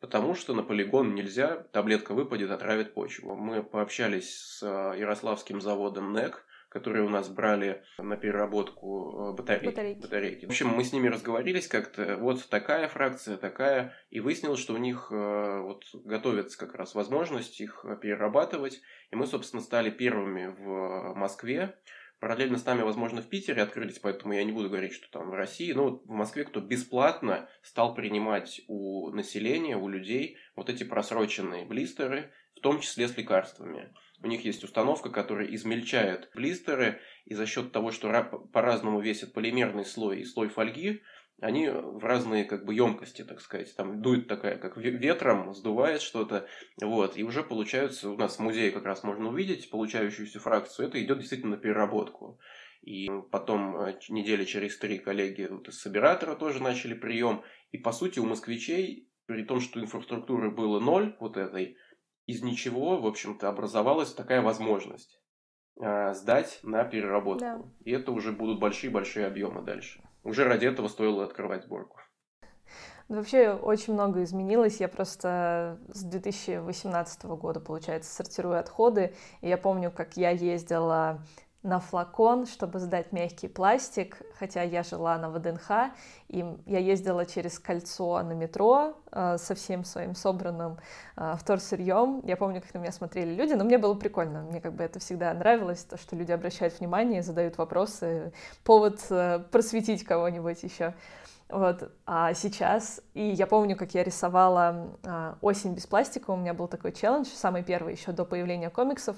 Потому что на полигон нельзя, таблетка выпадет, отравит почву. Мы пообщались с э, Ярославским заводом НЭК, которые у нас брали на переработку э, батарей, батарейки. батарейки. В общем, мы с ними разговорились как-то, вот такая фракция, такая, и выяснилось, что у них э, вот готовится как раз возможность их перерабатывать, и мы, собственно, стали первыми в Москве, Параллельно с нами, возможно, в Питере открылись, поэтому я не буду говорить, что там в России. Но вот в Москве кто бесплатно стал принимать у населения, у людей вот эти просроченные блистеры, в том числе с лекарствами. У них есть установка, которая измельчает блистеры, и за счет того, что по-разному весит полимерный слой и слой фольги, они в разные как бы емкости, так сказать. Там дует такая, как ветром, сдувает что-то. Вот. И уже получаются, у нас в музее как раз можно увидеть получающуюся фракцию. Это идет действительно на переработку. И потом э, недели через три коллеги вот из Собиратора тоже начали прием. И по сути у москвичей, при том, что инфраструктуры было ноль вот этой, из ничего, в общем-то, образовалась такая возможность э, сдать на переработку. Да. И это уже будут большие-большие объемы дальше. Уже ради этого стоило открывать сборку. Вообще очень много изменилось. Я просто с 2018 года, получается, сортирую отходы. И я помню, как я ездила на флакон, чтобы сдать мягкий пластик, хотя я жила на ВДНХ, и я ездила через кольцо на метро э, со всем своим собранным э, вторсырьем. Я помню, как на меня смотрели люди, но мне было прикольно, мне как бы это всегда нравилось, то, что люди обращают внимание, задают вопросы, повод э, просветить кого-нибудь еще. Вот. А сейчас, и я помню, как я рисовала э, «Осень без пластика», у меня был такой челлендж, самый первый, еще до появления комиксов,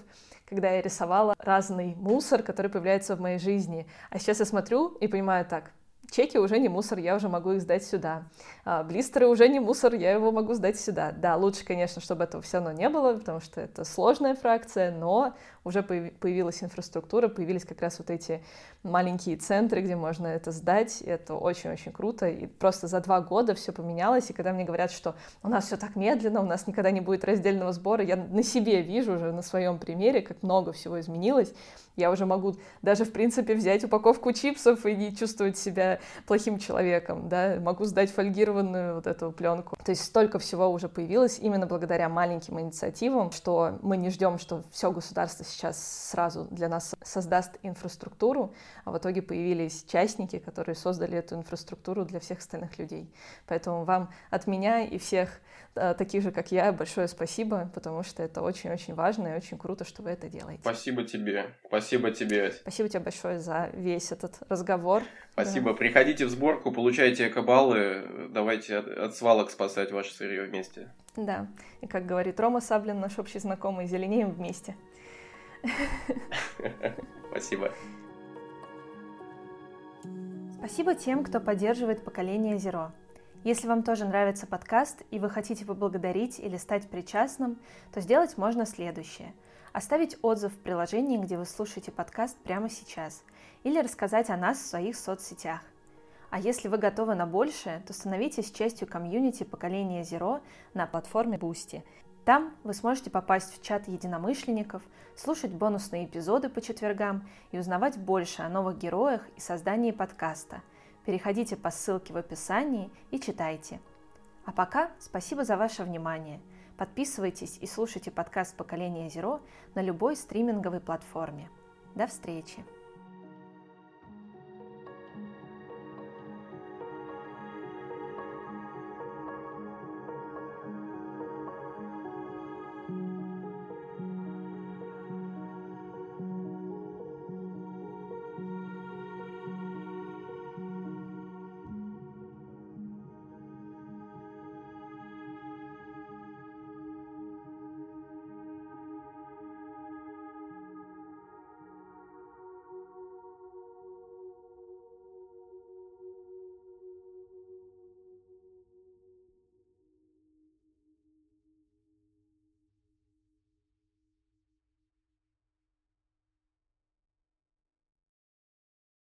когда я рисовала разный мусор, который появляется в моей жизни. А сейчас я смотрю и понимаю так, чеки уже не мусор, я уже могу их сдать сюда. А, блистеры уже не мусор, я его могу сдать сюда. Да, лучше, конечно, чтобы этого все равно не было, потому что это сложная фракция, но уже появилась инфраструктура, появились как раз вот эти маленькие центры, где можно это сдать. Это очень-очень круто. И просто за два года все поменялось. И когда мне говорят, что у нас все так медленно, у нас никогда не будет раздельного сбора, я на себе вижу уже на своем примере, как много всего изменилось. Я уже могу даже, в принципе, взять упаковку чипсов и не чувствовать себя плохим человеком, да, могу сдать фольгированную вот эту пленку. То есть столько всего уже появилось именно благодаря маленьким инициативам, что мы не ждем, что все государство сейчас сразу для нас создаст инфраструктуру, а в итоге появились частники, которые создали эту инфраструктуру для всех остальных людей. Поэтому вам от меня и всех э, таких же, как я, большое спасибо, потому что это очень-очень важно и очень круто, что вы это делаете. Спасибо тебе. Спасибо тебе. Спасибо тебе большое за весь этот разговор. Спасибо. Да. Приходите в сборку, получайте кабалы, давайте от, от свалок спасать ваше сырье вместе. Да. И как говорит Рома Саблин, наш общий знакомый, зеленеем вместе. [laughs] Спасибо. Спасибо тем, кто поддерживает поколение Zero. Если вам тоже нравится подкаст и вы хотите поблагодарить или стать причастным, то сделать можно следующее. Оставить отзыв в приложении, где вы слушаете подкаст прямо сейчас, или рассказать о нас в своих соцсетях. А если вы готовы на большее, то становитесь частью комьюнити поколения Zero на платформе Boosty там вы сможете попасть в чат единомышленников, слушать бонусные эпизоды по четвергам и узнавать больше о новых героях и создании подкаста. Переходите по ссылке в описании и читайте. А пока спасибо за ваше внимание. Подписывайтесь и слушайте подкаст «Поколение Зеро» на любой стриминговой платформе. До встречи!